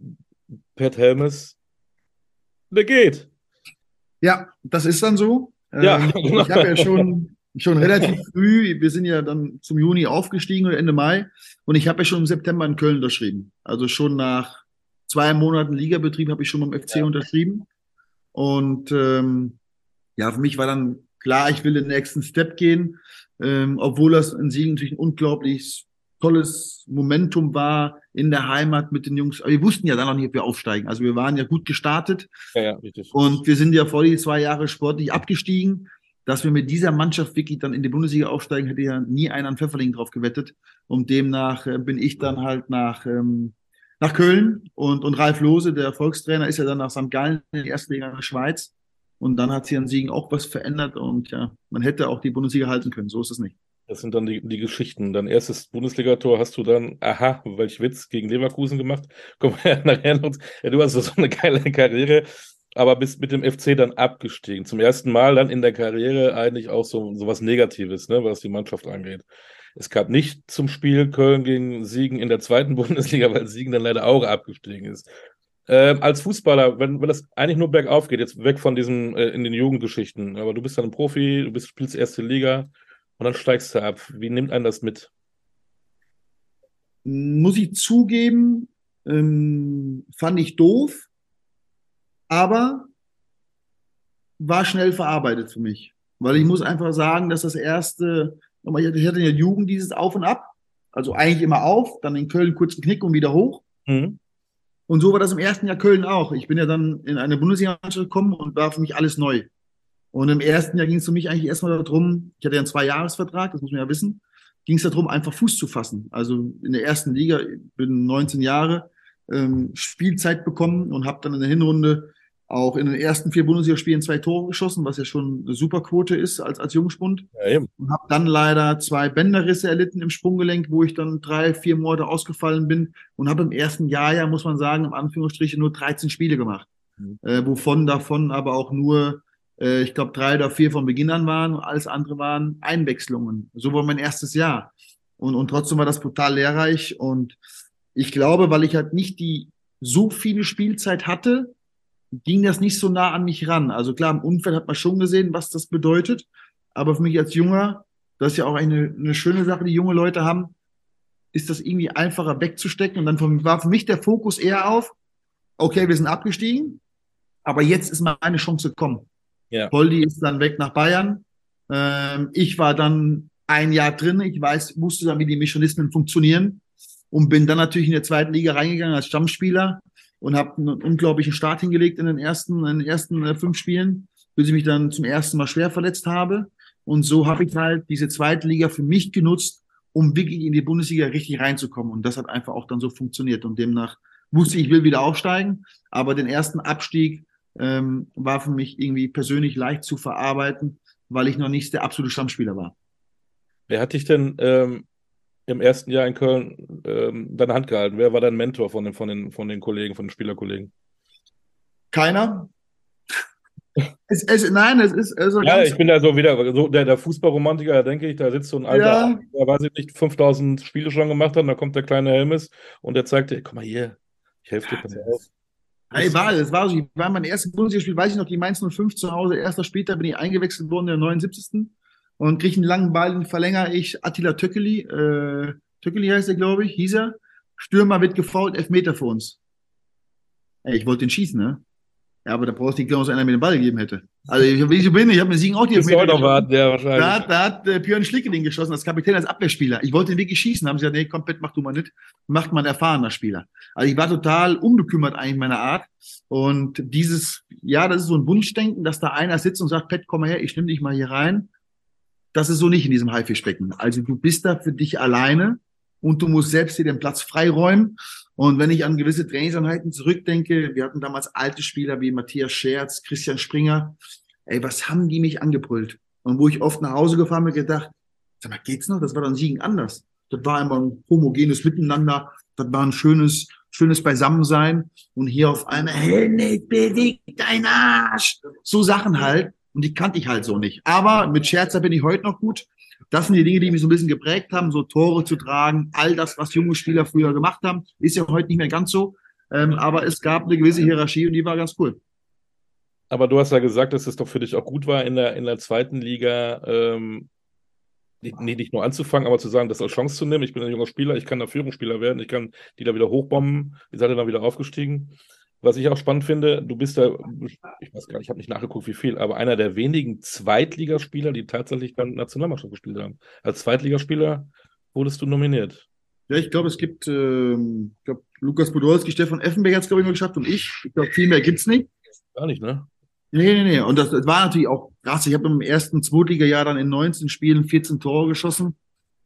Pat Helmes? Der geht. Ja, das ist dann so. Ja, ähm, genau. ich habe ja [laughs] schon, schon relativ früh, wir sind ja dann zum Juni aufgestiegen oder Ende Mai und ich habe ja schon im September in Köln unterschrieben. Also schon nach zwei Monaten Ligabetrieb habe ich schon beim FC ja. unterschrieben. Und ähm, ja, für mich war dann klar, ich will den nächsten Step gehen, ähm, obwohl das in Siegen natürlich ein unglaublich tolles Momentum war in der Heimat mit den Jungs. Aber wir wussten ja dann noch nicht, ob wir aufsteigen. Also wir waren ja gut gestartet. Ja, ja, richtig. Und wir sind ja vor die zwei Jahre sportlich abgestiegen. Dass wir mit dieser Mannschaft wirklich dann in die Bundesliga aufsteigen, hätte ja nie einer an Pfefferling drauf gewettet. Und demnach äh, bin ich dann halt nach, ähm, nach Köln und, und Ralf Lose, der Erfolgstrainer, ist ja dann nach St. Gallen in die erste Liga in der Schweiz. Und dann hat sich an Siegen auch was verändert und ja, man hätte auch die Bundesliga halten können. So ist es nicht. Das sind dann die, die Geschichten. Dein erstes Bundesligator hast du dann, aha, welch Witz, gegen Leverkusen gemacht. [laughs] Komm wir nachher noch. Ja, du hast so eine geile Karriere, aber bist mit dem FC dann abgestiegen. Zum ersten Mal dann in der Karriere eigentlich auch so, so was Negatives, ne, was die Mannschaft angeht. Es gab nicht zum Spiel Köln gegen Siegen in der zweiten [laughs] Bundesliga, weil Siegen dann leider auch abgestiegen ist. Äh, als Fußballer, wenn, wenn das eigentlich nur bergauf geht, jetzt weg von diesen äh, in den Jugendgeschichten, aber du bist dann ein Profi, du bist, spielst erste Liga, und dann steigst du ab. Wie nimmt einen das mit? Muss ich zugeben, ähm, fand ich doof, aber war schnell verarbeitet für mich. Weil ich muss einfach sagen, dass das erste ich hatte in der Jugend dieses Auf und Ab. Also eigentlich immer auf, dann in Köln kurz einen Knick und wieder hoch. Mhm. Und so war das im ersten Jahr Köln auch. Ich bin ja dann in eine Bundesliga-Mannschaft gekommen und war für mich alles neu. Und im ersten Jahr ging es für mich eigentlich erstmal darum, ich hatte ja einen Zwei-Jahres-Vertrag, das muss man ja wissen, ging es darum, einfach Fuß zu fassen. Also in der ersten Liga, ich bin 19 Jahre, ähm, Spielzeit bekommen und habe dann in der Hinrunde auch in den ersten vier Bundesligaspielen zwei Tore geschossen, was ja schon eine super Quote ist als, als Jungspund. Ja, eben. Und habe dann leider zwei Bänderrisse erlitten im Sprunggelenk, wo ich dann drei, vier Monate ausgefallen bin und habe im ersten Jahr ja, muss man sagen, im Anführungsstrichen nur 13 Spiele gemacht. Mhm. Äh, wovon davon aber auch nur, äh, ich glaube, drei oder vier von Beginn an waren und alles andere waren Einwechslungen. So war mein erstes Jahr. Und, und trotzdem war das brutal lehrreich. Und ich glaube, weil ich halt nicht die so viele Spielzeit hatte, ging das nicht so nah an mich ran. Also klar, im Umfeld hat man schon gesehen, was das bedeutet. Aber für mich als Junger, das ist ja auch eine, eine schöne Sache, die junge Leute haben, ist das irgendwie einfacher wegzustecken. Und dann von- war für mich der Fokus eher auf, okay, wir sind abgestiegen, aber jetzt ist meine Chance gekommen. Ja. Poldi ist dann weg nach Bayern. Ähm, ich war dann ein Jahr drin. Ich weiß, wusste dann, wie die Mechanismen funktionieren und bin dann natürlich in der zweiten Liga reingegangen als Stammspieler und habe einen unglaublichen Start hingelegt in den ersten, in den ersten äh, fünf Spielen, bis ich mich dann zum ersten Mal schwer verletzt habe. Und so habe ich halt diese zweite Liga für mich genutzt, um wirklich in die Bundesliga richtig reinzukommen. Und das hat einfach auch dann so funktioniert. Und demnach wusste ich, ich will wieder aufsteigen, aber den ersten Abstieg ähm, war für mich irgendwie persönlich leicht zu verarbeiten, weil ich noch nicht der absolute Stammspieler war. Wer hat dich denn ähm, im ersten Jahr in Köln ähm, deine Hand gehalten? Wer war dein Mentor von den, von den, von den Kollegen, von den Spielerkollegen? Keiner. [laughs] es, es, nein, es ist also Ja, ich bin da so wieder, so der, der Fußballromantiker, da denke ich, da sitzt so ein alter, Ja. der weiß ich nicht, 5000 Spiele schon gemacht hat, und da kommt der kleine Helmes und der zeigt dir, guck mal hier, ich helfe dir, pass auf. Hey, war, das war so. Ich war mein erstes Bundesligaspiel, weiß ich noch, die Mainz 05 zu Hause. Erster später bin ich eingewechselt worden in der 79. Und kriege einen langen Ball, den verlängere ich. Attila Töckeli, äh, Töckeli heißt er, glaube ich, hieß er. Stürmer wird gefault, Elfmeter für uns. Ey, ich wollte den schießen, ne? Ja, aber da brauchst du nicht glauben, dass einer mir den Ball gegeben hätte. Also, ich, wie ich so bin, ich habe mir Siegen auch die noch geschossen. warten, ja, Da wahrscheinlich. hat, da hat äh, Björn Schlicke den geschossen, als Kapitän, als Abwehrspieler. Ich wollte den wirklich schießen. Haben sie gesagt, nee, komplett mach du mal nicht. Macht mal ein erfahrener Spieler. Also ich war total unbekümmert eigentlich meiner Art. Und dieses, ja, das ist so ein Wunschdenken, dass da einer sitzt und sagt, Pet, komm mal her, ich nehme dich mal hier rein. Das ist so nicht in diesem Haifischbecken. Also du bist da für dich alleine und du musst selbst dir den Platz freiräumen. Und wenn ich an gewisse Trainingseinheiten zurückdenke, wir hatten damals alte Spieler wie Matthias Scherz, Christian Springer. Ey, was haben die mich angebrüllt? Und wo ich oft nach Hause gefahren bin, gedacht, sag mal, geht's noch? Das war dann Siegen anders. Das war immer ein homogenes Miteinander. Das war ein schönes, schönes Beisammensein. Und hier auf einmal, Helmut, beweg dein Arsch. So Sachen halt. Und die kannte ich halt so nicht. Aber mit Scherzer bin ich heute noch gut. Das sind die Dinge, die mich so ein bisschen geprägt haben, so Tore zu tragen, all das, was junge Spieler früher gemacht haben, ist ja heute nicht mehr ganz so. Ähm, aber es gab eine gewisse Hierarchie und die war ganz cool. Aber du hast ja gesagt, dass es doch für dich auch gut war, in der, in der zweiten Liga ähm, nicht, nicht nur anzufangen, aber zu sagen, das als Chance zu nehmen. Ich bin ein junger Spieler, ich kann da Führungsspieler werden, ich kann die da wieder hochbomben. Ihr seid ja dann wieder aufgestiegen. Was ich auch spannend finde, du bist da, ich weiß gar nicht, ich habe nicht nachgeguckt, wie viel, aber einer der wenigen Zweitligaspieler, die tatsächlich dann Nationalmannschaft gespielt haben. Als Zweitligaspieler wurdest du nominiert. Ja, ich glaube, es gibt, ähm, ich glaube, Lukas Podolski, Stefan Effenberg hat es, glaube ich, mal geschafft und ich. Ich glaube, viel mehr gibt's nicht. Gar nicht, ne? Nee, nee, nee. Und das, das war natürlich auch krass. Ich habe im ersten Zweitliga-Jahr dann in 19 Spielen 14 Tore geschossen.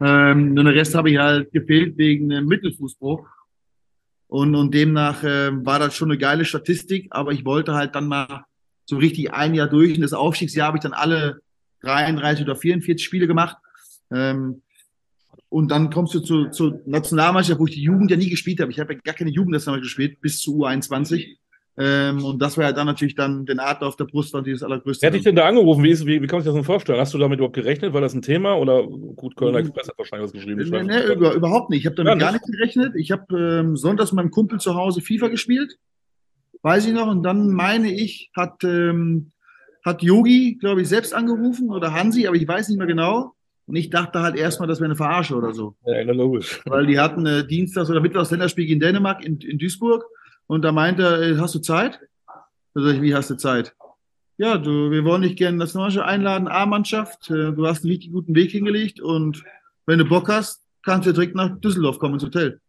Ähm, und den Rest habe ich halt gefehlt wegen einem Mittelfußbruch. Und, und demnach ähm, war das schon eine geile Statistik, aber ich wollte halt dann mal so richtig ein Jahr durch. Und das Aufstiegsjahr habe ich dann alle 33 oder 44 Spiele gemacht. Ähm, und dann kommst du zu, zur Nationalmannschaft, wo ich die Jugend ja nie gespielt habe. Ich habe ja gar keine Jugendnationalmannschaft gespielt, bis zu U21. Ähm, und das war ja dann natürlich dann den Adler auf der Brust, natürlich das allergrößte. Wer hat dich denn da angerufen? Wie, ist, wie, wie kann sich das denn vorstellen? Hast du damit überhaupt gerechnet? War das ein Thema? Oder gut, Kölner Express hat wahrscheinlich was geschrieben. Ich Nee, weiß nee, über, überhaupt nicht. Ich habe damit Ja, gar nicht. gerechnet. Ich habe ähm, sonntags mit meinem Kumpel zu Hause FIFA gespielt. Weiß ich noch. Und dann meine ich, hat, ähm, hat Yogi, glaube ich, selbst angerufen oder Hansi, aber ich weiß nicht mehr genau. Und ich dachte halt erstmal, das wäre eine Verarsche oder so. Ja, logisch. Weil die hatten äh, Dienstags oder Mittwochs Länderspiel gegen Dänemark in, in Duisburg. Und da meinte er, äh, hast du Zeit? Da sag ich, wie hast du Zeit? ja, du, wir wollen dich gerne Nationalmannschaft einladen, A-Mannschaft. Äh, du hast einen richtig guten Weg hingelegt und wenn du Bock hast, kannst du direkt nach Düsseldorf kommen ins Hotel.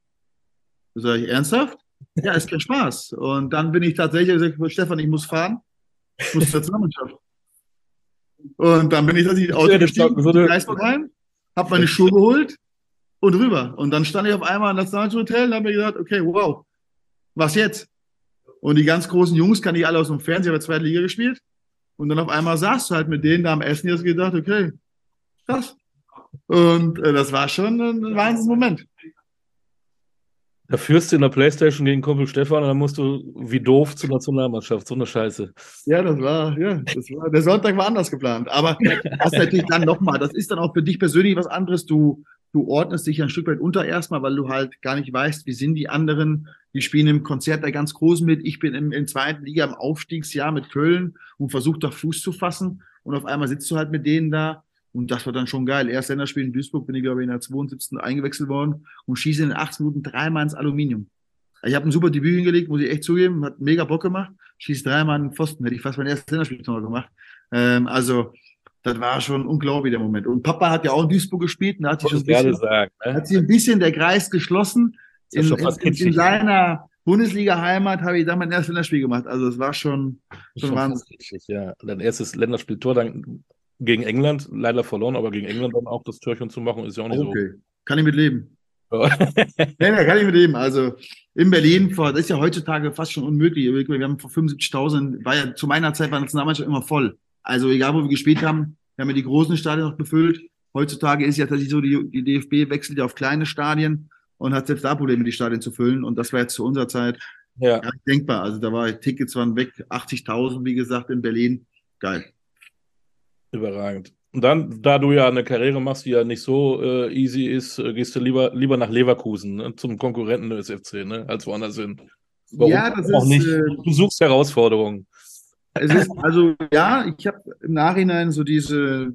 Da sage ich, ernsthaft? Ja, ist kein Spaß. Und dann bin ich tatsächlich gesagt, Stefan, ich muss fahren. Ich muss zur Nationalmannschaft. Und dann bin ich tatsächlich Auto gestiegen, so heim, hab meine Schuhe geholt und rüber. Und dann stand ich auf einmal im Nationalhotel und habe mir gedacht, okay, wow, was jetzt? Und die ganz großen Jungs kann ich alle aus dem Fernsehen, ich habe zweite Liga gespielt. Und dann auf einmal saß du halt mit denen da am Essen, und hast gedacht, okay, krass. Und äh, das war schon ein Wahnsinnsmoment. Da führst du in der Playstation gegen Kumpel Stefan und dann musst du wie doof zur Nationalmannschaft. So eine Scheiße. Ja, das war, ja, das war, der Sonntag war anders geplant. Aber das natürlich dann nochmal, das ist dann auch für dich persönlich was anderes. Du, du ordnest dich ein Stück weit unter erstmal, weil du halt gar nicht weißt, wie sind die anderen. Die spielen im Konzert da ganz groß mit. Ich bin im, im zweiten Liga im Aufstiegsjahr mit Köln und versuche doch Fuß zu fassen. Und auf einmal sitzt du halt mit denen da und das war dann schon geil. Erst Länderspiel in Duisburg bin ich, glaube ich, in der 72. eingewechselt worden und schieße in den 8 Minuten dreimal ins Aluminium. Ich habe ein super Debüt hingelegt, muss ich echt zugeben. Hat mega Bock gemacht. Schieße dreimal in den Pfosten. Hätte ich fast mein erstes Länderspiel gemacht. Ähm, also, das war schon unglaublich, der Moment. Und Papa hat ja auch in Duisburg gespielt. Und da hat sich, schon ein bisschen, sagen, ne? hat sich ein bisschen der Kreis geschlossen. In, in, in, in seiner Bundesliga-Heimat habe ich da mein erstes Länderspiel gemacht. Also, es war schon, schon, schon wahnsinnig. Ja, dein erstes Länderspiel-Tor, dann gegen England leider verloren, aber gegen England dann auch das Türchen zu machen, ist ja auch nicht okay. so. Okay, kann ich mit leben. [laughs] nee, kann ich mit leben. Also in Berlin, das ist ja heutzutage fast schon unmöglich. Wir haben vor 75.000, war ja zu meiner Zeit war die Nationalmannschaft immer voll. Also egal, wo wir gespielt haben, wir haben ja die großen Stadien noch befüllt. Heutzutage ist ja tatsächlich so, die, die DFB wechselt ja auf kleine Stadien und hat selbst da Probleme, die Stadien zu füllen. Und das war jetzt zu unserer Zeit ja. denkbar. Also da war Tickets waren weg, 80.000, wie gesagt, in Berlin. Geil. Überragend. Und dann, da du ja eine Karriere machst, die ja nicht so äh, easy ist, äh, gehst du lieber, lieber nach Leverkusen, ne? zum Konkurrenten des FC, ne? als woanders hin. Warum ja, das ist. Nicht? Äh, du suchst Herausforderungen. Es ist, also, ja, ich habe im Nachhinein so diese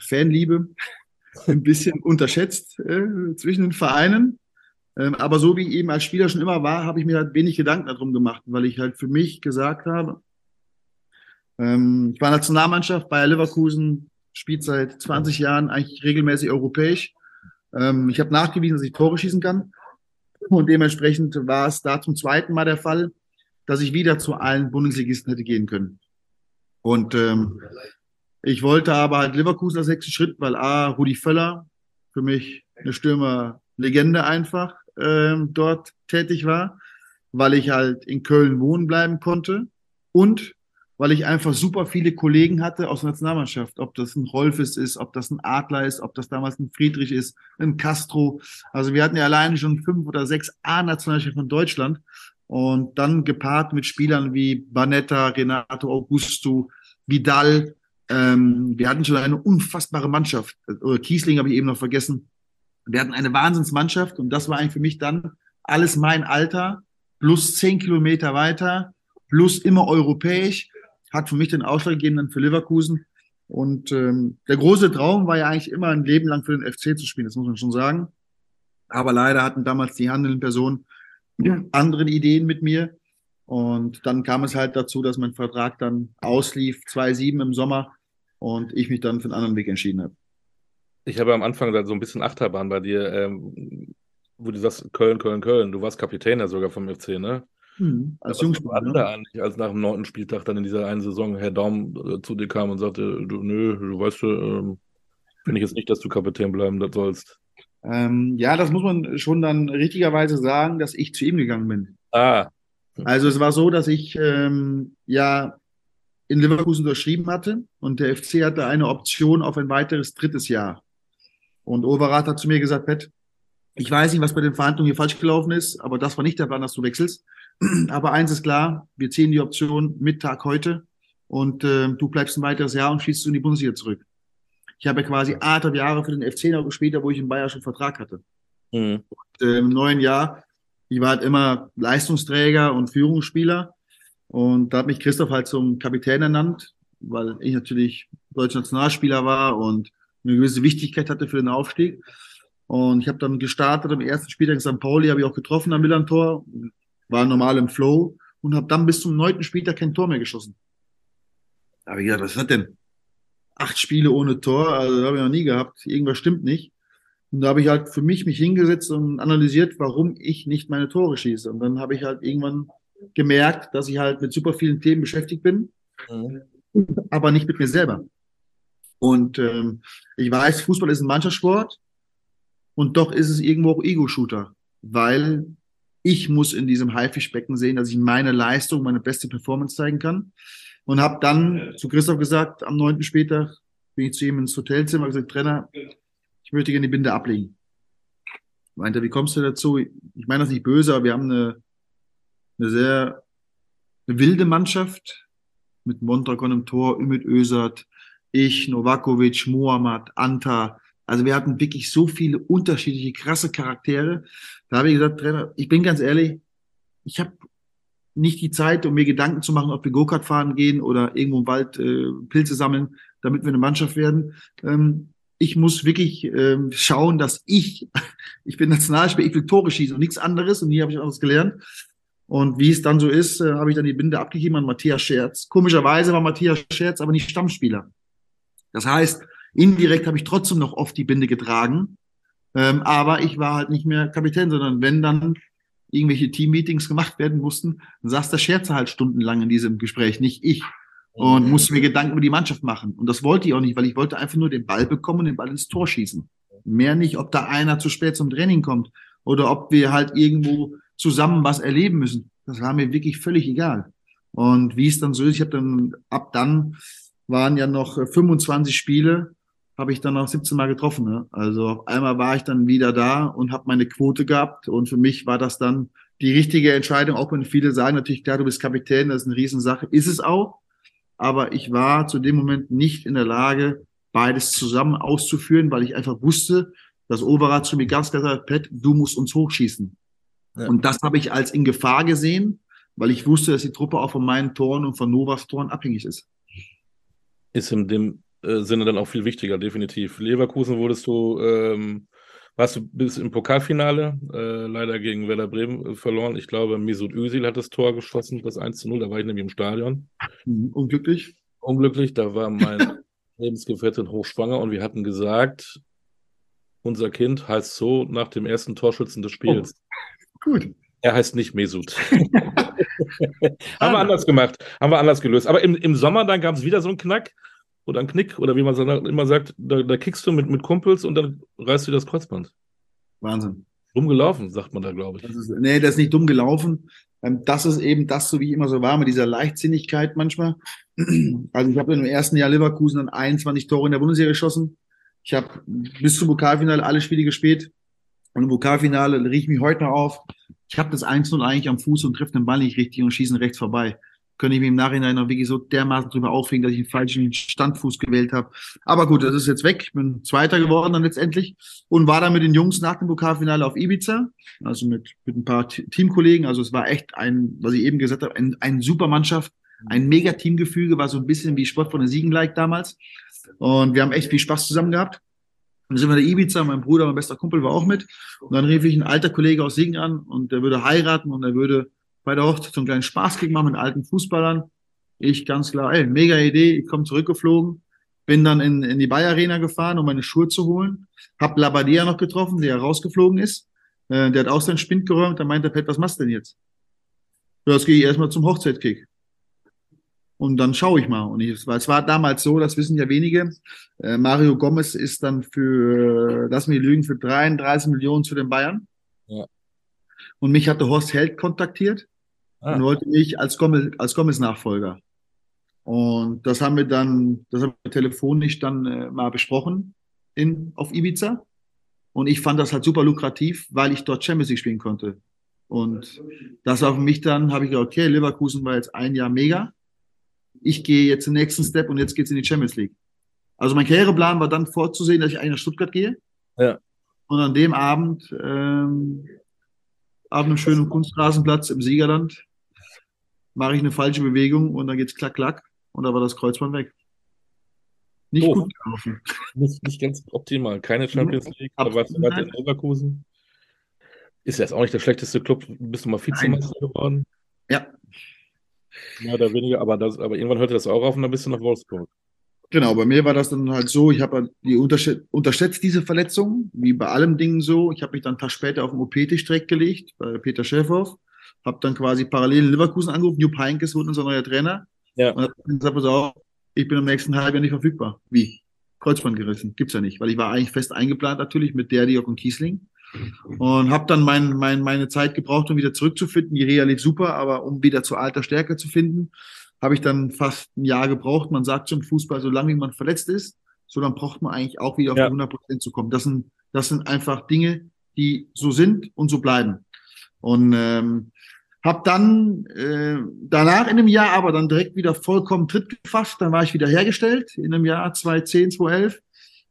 Fanliebe ein bisschen unterschätzt äh, zwischen den Vereinen. Ähm, aber so wie ich eben als Spieler schon immer war, habe ich mir halt wenig Gedanken darum gemacht, weil ich halt für mich gesagt habe, ähm, ich war Nationalmannschaft bei Leverkusen, spielt seit 20 Jahren eigentlich regelmäßig europäisch. Ähm, ich habe nachgewiesen, dass ich Tore schießen kann. Und dementsprechend war es da zum zweiten Mal der Fall, dass ich wieder zu allen Bundesligisten hätte gehen können. Und ähm, ich wollte aber halt Leverkusen als nächsten Schritt, weil A, Rudi Völler, für mich eine Stürmerlegende einfach, ähm, dort tätig war, weil ich halt in Köln wohnen bleiben konnte und weil ich einfach super viele Kollegen hatte aus der Nationalmannschaft. Ob das ein Rolfes ist, ob das ein Adler ist, ob das damals ein Friedrich ist, ein Castro. Also wir hatten ja alleine schon fünf oder sechs A-Nationalmannschaften von Deutschland. Und dann gepaart mit Spielern wie Banetta, Renato Augusto, Vidal. Ähm, wir hatten schon eine unfassbare Mannschaft. Oder Kiesling habe ich eben noch vergessen. Wir hatten eine Wahnsinnsmannschaft und das war eigentlich für mich dann alles mein Alter, plus zehn Kilometer weiter, plus immer europäisch hat für mich den Ausschlag gegeben dann für Leverkusen. Und ähm, der große Traum war ja eigentlich immer ein Leben lang für den FC zu spielen, das muss man schon sagen. Aber leider hatten damals die handelnden Personen ja. andere Ideen mit mir. Und dann kam es halt dazu, dass mein Vertrag dann auslief, 2-7 im Sommer, und ich mich dann für einen anderen Weg entschieden habe. Ich habe am Anfang dann so ein bisschen Achterbahn bei dir, ähm, wo du sagst, Köln, Köln, Köln. Du warst Kapitän ja sogar vom FC, ne? Hm, als Jungspieler. Ne? Eigentlich, als nach dem neunten Spieltag dann in dieser einen Saison Herr Daum äh, zu dir kam und sagte, du, nö, du weißt, äh, finde ich jetzt nicht, dass du Kapitän bleiben sollst. Ähm, ja, das muss man schon dann richtigerweise sagen, dass ich zu ihm gegangen bin. Ah. Also es war so, dass ich ähm, ja in Leverkusen unterschrieben hatte und der FC hatte eine Option auf ein weiteres drittes Jahr. Und Overath hat zu mir gesagt, Pet, ich weiß nicht, was bei den Verhandlungen hier falsch gelaufen ist, aber das war nicht der Plan, dass du wechselst. [clears throat] Aber eins ist klar, wir ziehen die Option Mittag heute und äh, du bleibst ein weiteres Jahr und schießt in die Bundesliga zurück. Ich habe ja quasi anderthalb Jahre für den FC noch gespielt, wo ich in Bayern schon Vertrag hatte. Mhm. Und, äh, Im neuen Jahr, ich war halt immer Leistungsträger und Führungsspieler und da hat mich Christoph halt zum Kapitän ernannt, weil ich natürlich deutscher Nationalspieler war und eine gewisse Wichtigkeit hatte für den Aufstieg. Und ich habe dann gestartet am ersten Spieltag in St. Pauli, habe ich auch getroffen am Millantor war normal im Flow und habe dann bis zum neunten Spieltag kein Tor mehr geschossen. Da habe ich gedacht, was hat denn? Acht Spiele ohne Tor, also habe ich noch nie gehabt. Irgendwas stimmt nicht. Und da habe ich halt für mich mich hingesetzt und analysiert, warum ich nicht meine Tore schieße. Und dann habe ich halt irgendwann gemerkt, dass ich halt mit super vielen Themen beschäftigt bin, mhm. aber nicht mit mir selber. Und ähm, ich weiß, Fußball ist ein Mannschaftssport und doch ist es irgendwo auch Ego-Shooter, weil ich muss in diesem Haifischbecken sehen, dass ich meine Leistung, meine beste Performance zeigen kann. Und habe dann zu Christoph gesagt, am neunten später bin ich zu ihm ins Hotelzimmer und gesagt, Trainer, ich möchte gerne die Binde ablegen. Meinte, wie kommst du dazu? Ich meine das nicht böse, aber wir haben eine, eine sehr eine wilde Mannschaft mit Mondragon im Tor, Ümit Özat, ich, Novakovic, Mohamed, Anta, also wir hatten wirklich so viele unterschiedliche, krasse Charaktere. Da habe ich gesagt, Trainer, ich bin ganz ehrlich, ich habe nicht die Zeit, um mir Gedanken zu machen, ob wir Go-Kart fahren gehen oder irgendwo im Wald äh, Pilze sammeln, damit wir eine Mannschaft werden. Ähm, ich muss wirklich ähm, schauen, dass ich, [laughs] ich bin Nationalspieler, ich will Tore schießen und nichts anderes und hier habe ich alles gelernt. Und wie es dann so ist, äh, habe ich dann die Binde abgegeben an Matthias Scherz. Komischerweise war Matthias Scherz aber nicht Stammspieler. Das heißt, Indirekt habe ich trotzdem noch oft die Binde getragen. Ähm, aber ich war halt nicht mehr Kapitän, sondern wenn dann irgendwelche Teammeetings gemacht werden mussten, dann saß der Scherzer halt stundenlang in diesem Gespräch, nicht ich. Und mhm. musste mir Gedanken über die Mannschaft machen. Und das wollte ich auch nicht, weil ich wollte einfach nur den Ball bekommen und den Ball ins Tor schießen. Mehr nicht, ob da einer zu spät zum Training kommt oder ob wir halt irgendwo zusammen was erleben müssen. Das war mir wirklich völlig egal. Und wie es dann so ist, ich habe dann ab dann waren ja noch 25 Spiele habe ich dann auch 17 Mal getroffen. Ne? Also auf einmal war ich dann wieder da und habe meine Quote gehabt. Und für mich war das dann die richtige Entscheidung, auch wenn viele sagen natürlich, klar, du bist Kapitän, das ist eine Riesensache. Ist es auch. Aber ich war zu dem Moment nicht in der Lage, beides zusammen auszuführen, weil ich einfach wusste, dass Overath zu mir ganz klar sagt, Pat, du musst uns hochschießen. Ja. Und das habe ich als in Gefahr gesehen, weil ich wusste, dass die Truppe auch von meinen Toren und von Novas Toren abhängig ist. Ist in dem äh, Sinne dann auch viel wichtiger, definitiv. Leverkusen wurdest du, ähm, warst du bis im Pokalfinale, äh, leider gegen Werder Bremen äh, verloren. Ich glaube, Mesut Özil hat das Tor geschossen, das 1 zu 0, da war ich nämlich im Stadion. Mhm, unglücklich? Unglücklich, da war mein [laughs] Lebensgefährtin hochschwanger und wir hatten gesagt, unser Kind heißt so nach dem ersten Torschützen des Spiels. Oh, gut. Er heißt nicht Mesut. [laughs] haben wir anders gemacht, haben wir anders gelöst. Aber im, im Sommer dann gab es wieder so einen Knack oder ein Knick oder wie man immer sagt, da, da kickst du mit, mit Kumpels und dann reißt du das Kreuzband. Wahnsinn. Dumm gelaufen, sagt man da, glaube ich. Das ist, nee, das ist nicht dumm gelaufen. Ähm, das ist eben das, so wie ich immer so war, mit dieser Leichtsinnigkeit manchmal. Also ich habe im ersten Jahr Leverkusen dann 21 Tore in der Bundesliga geschossen. Ich habe bis zum Pokalfinale alle Spiele gespielt. Und im Pokalfinale riech ich mich heute noch auf. Ich habe das 1-0 eigentlich am Fuß und treffe den Ball nicht richtig und schießen rechts vorbei könnte ich mich im Nachhinein noch wirklich so dermaßen drüber aufregen, dass ich einen falschen Standfuß gewählt habe. Aber gut, das ist jetzt weg. Ich bin Zweiter geworden dann letztendlich und war dann mit den Jungs nach dem Pokalfinale auf Ibiza, also mit, mit ein paar Teamkollegen. Also es war echt ein, was ich eben gesagt habe, ein, ein super Mannschaft, ein mega Teamgefüge, war so ein bisschen wie Sport von der Siegen-like damals. Und wir haben echt viel Spaß zusammen gehabt. Dann sind wir in der Ibiza, mein Bruder, mein bester Kumpel war auch mit. Und dann rief ich einen alter Kollege aus Siegen an und der würde heiraten und er würde bei der Hochzeit so einen kleinen Spaß machen mit alten Fußballern. Ich ganz klar, ey, mega Idee, ich komme zurückgeflogen, bin dann in, in die Bayer Arena gefahren, um meine Schuhe zu holen, hab Labadia noch getroffen, der rausgeflogen ist. Äh, der hat auch seinen Spind geräumt, da meinte der Pet, was machst du denn jetzt? Ja, jetzt gehe ich erstmal zum Hochzeitkick. Und dann schaue ich mal. Und ich, weil es war damals so, das wissen ja wenige, äh, Mario Gomez ist dann für, lass mich lügen, für 33 Millionen zu den Bayern. Ja. Und mich hatte Horst Held kontaktiert ah. und wollte mich als Gomez, als Gomez Nachfolger. Und das haben wir dann, das haben wir telefonisch dann äh, mal besprochen in, auf Ibiza. Und ich fand das halt super lukrativ, weil ich dort Champions League spielen konnte. Und das war für mich dann, habe ich gesagt, okay, Leverkusen war jetzt ein Jahr mega. Ich gehe jetzt den nächsten Step und jetzt geht's in die Champions League. Also mein Karriereplan war dann vorzusehen, dass ich eigentlich nach Stuttgart gehe. Ja. Und an dem Abend ähm, auf einem schönen Kunstrasenplatz im Siegerland mache ich eine falsche Bewegung und dann geht's klack, klack und da war das Kreuzband weg. Nicht oh. gut gelaufen. [laughs] Nicht, nicht ganz optimal. Keine Champions League, aber was war in Leverkusen? Ist jetzt auch nicht der schlechteste Club. Bist du mal Vizemeister geworden? Ja. Mehr oder weniger, aber, das, aber irgendwann hörte das auch auf und dann bist du nach Wolfsburg. Genau, bei mir war das dann halt so, ich habe die unterschätzt, unterschätzt diese Verletzung, wie bei allem Dingen so. Ich habe mich dann einen Tag später auf den OP-Tisch direkt gelegt, bei Peter Schäfhoff, habe dann quasi parallel in Leverkusen angerufen, Jupp Heynckes wurde unser neuer Trainer. Ja. Und hat gesagt, pass auf, ich bin im nächsten Halbjahr nicht verfügbar. Wie? Kreuzband gerissen, gibt's ja nicht, weil ich war eigentlich fest eingeplant natürlich mit der, Diok und Kiesling und habe dann mein, mein, meine Zeit gebraucht, um wieder zurückzufinden. Die Reha lief super, aber um wieder zu alter Stärke zu finden, habe ich dann fast ein Jahr gebraucht. Man sagt schon Fußball, solange man verletzt ist, so dann braucht man eigentlich auch wieder auf Ja. die 100 Prozent zu kommen. Das sind, das sind einfach Dinge, die so sind und so bleiben. Und ähm, habe dann äh, danach in einem Jahr aber dann direkt wieder vollkommen Tritt gefasst. Dann war ich wieder hergestellt in einem Jahr 2010, 2011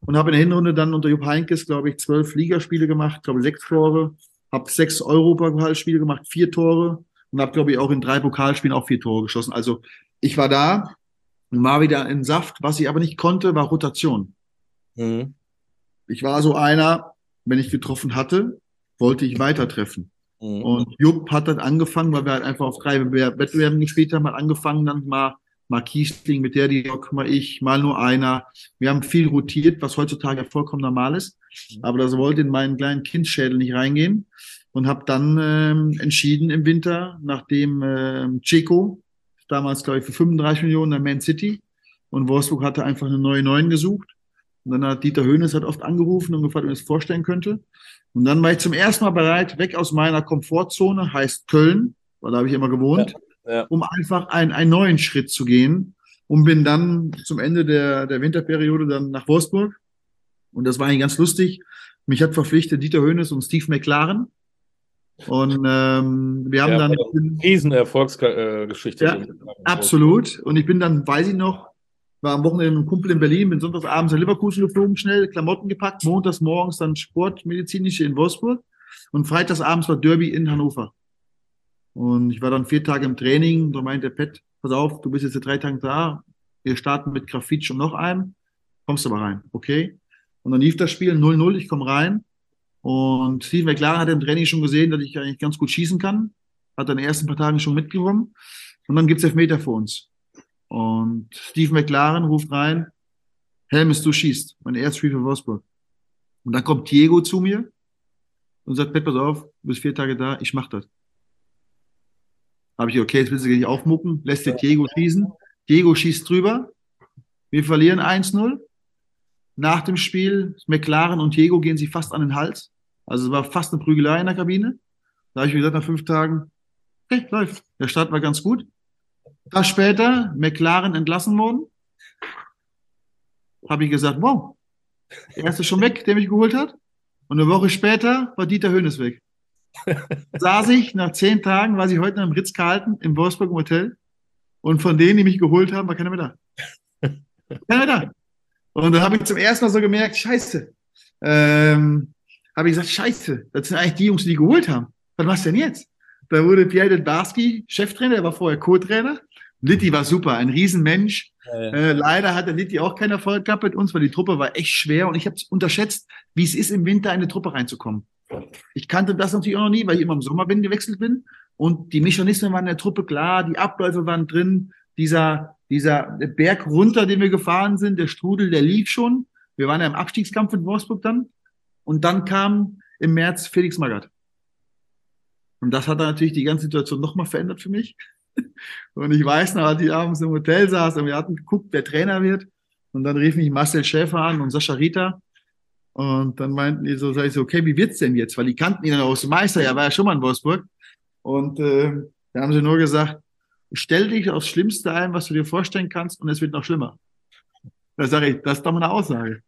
und habe in der Hinrunde dann unter Jupp Heynckes, glaube ich, zwölf Ligaspiele gemacht, glaube sechs Tore, habe sechs Europapokalspiele gemacht, vier Tore und habe, glaube ich, auch in drei Pokalspielen auch vier Tore geschossen. Also ich war da und war wieder in Saft. Was ich aber nicht konnte, war Rotation. Mhm. Ich war so einer, wenn ich getroffen hatte, wollte ich weiter treffen. Mhm. Und Jupp hat dann angefangen, weil wir halt einfach auf drei Wettbewerben gespielt haben, hat angefangen dann mal, mal Kiesling mit der Diok, mal ich, mal nur einer. Wir haben viel rotiert, was heutzutage vollkommen normal ist. Aber das wollte in meinen kleinen Kindschädel nicht reingehen. Und habe dann ähm, entschieden im Winter, nachdem ähm, Ceco, damals glaube ich für 35 Millionen an Man City, und Wolfsburg hatte einfach eine neue Neun gesucht. Und dann hat Dieter Höhnes hat oft angerufen und gefragt, ob er es vorstellen könnte. Und dann war ich zum ersten Mal bereit, weg aus meiner Komfortzone, heißt Köln, weil da habe ich immer gewohnt, Ja. um einfach ein, einen neuen Schritt zu gehen. Und bin dann zum Ende der, der Winterperiode dann nach Wolfsburg. Und das war eigentlich ganz lustig. Mich hat verpflichtet Dieter Höhnes und Steve McLaren. Und ähm, wir haben Ja, dann Riesenerfolgsgeschichte. Ja, Absolut. Und ich bin dann, weiß ich noch, war am Wochenende mit einem Kumpel in Berlin, bin sonntags abends nach Leverkusen geflogen, schnell Klamotten gepackt, montags morgens dann Sportmedizinische in Wolfsburg und freitags abends war Derby in Hannover. Und ich war dann vier Tage im Training, da meinte der Pet, pass auf, du bist jetzt drei Tagen da, wir starten mit Grafitsch und noch einem, kommst aber rein, okay? Und dann lief das Spiel 0-0, ich komme rein und Steve McLaren hat im Training schon gesehen, dass ich eigentlich ganz gut schießen kann, hat dann in den ersten paar Tagen schon mitgenommen und dann gibt's Elfmeter für uns. Und Steve McLaren ruft rein, Helmes, du schießt. Mein erstes Spiel für Wolfsburg. Und dann kommt Diego zu mir und sagt, Pet, pass auf, du bist vier Tage da, ich mach das. Habe ich, okay, jetzt willst du nicht aufmucken, lässt dir Diego schießen. Diego schießt drüber. Wir verlieren 1-0. Nach dem Spiel, McLaren und Diego gehen sich fast an den Hals. Also es war fast eine Prügelei in der Kabine. Da habe ich mir gesagt, nach fünf Tagen, okay, läuft. Der Start war ganz gut. Tag später, McLaren entlassen worden. Habe ich gesagt, wow, der erste schon weg, der mich geholt hat. Und eine Woche später war Dieter Höhnes weg. [laughs] Saß ich nach zehn Tagen, war ich heute noch im Ritz-Carlton im Wolfsburg Hotel. Und von denen, die mich geholt haben, war keiner mehr da. [laughs] Keiner mehr da. Und dann habe ich zum ersten Mal so gemerkt, scheiße. Ähm, habe ich gesagt, scheiße, das sind eigentlich die Jungs, die die geholt haben. Was machst du denn jetzt? Da wurde Pierre Delbarski Cheftrainer, der war vorher Co-Trainer. Litti war super, ein Riesenmensch. Äh, leider hatte Litti auch keinen Erfolg gehabt mit uns, weil die Truppe war echt schwer und ich habe unterschätzt, wie es ist, im Winter in eine Truppe reinzukommen. Ich kannte das natürlich auch noch nie, weil ich immer im Sommer bin, gewechselt bin. Und die Mechanismen waren in der Truppe klar, die Abläufe waren drin. Dieser, dieser Berg runter, den wir gefahren sind, der Strudel, der lief schon. Wir waren ja im Abstiegskampf in Wolfsburg dann. Und dann kam im März Felix Magath. Und das hat dann natürlich die ganze Situation nochmal verändert für mich. Und ich weiß noch, als ich abends im Hotel saß und wir hatten geguckt, wer Trainer wird. Und dann rief mich Marcel Schäfer an und Sascha Rita. Und dann meinten die so, sag ich so, okay, wie wird's denn jetzt? Weil die kannten ihn aus dem Meister, ja, war ja schon mal in Wolfsburg. Und äh, da haben sie nur gesagt, stell dich aufs Schlimmste ein, was du dir vorstellen kannst, und es wird noch schlimmer. Da sage ich, das ist doch mal eine Aussage.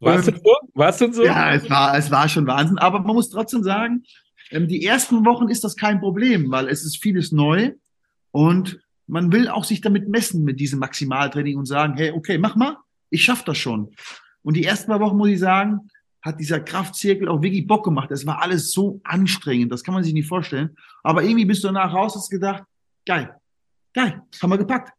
War es denn so? War es denn so? Ja, es war, es war schon Wahnsinn. Aber man muss trotzdem sagen, ähm, die ersten Wochen ist das kein Problem, weil es ist vieles neu und man will auch sich damit messen mit diesem Maximaltraining und sagen, hey, okay, mach mal, ich schaff das schon. Und die ersten paar Wochen, muss ich sagen, hat dieser Kraftzirkel auch wirklich Bock gemacht. Es war alles so anstrengend, das kann man sich nicht vorstellen. Aber irgendwie bist du danach raus, hast gedacht, geil, geil, haben wir gepackt.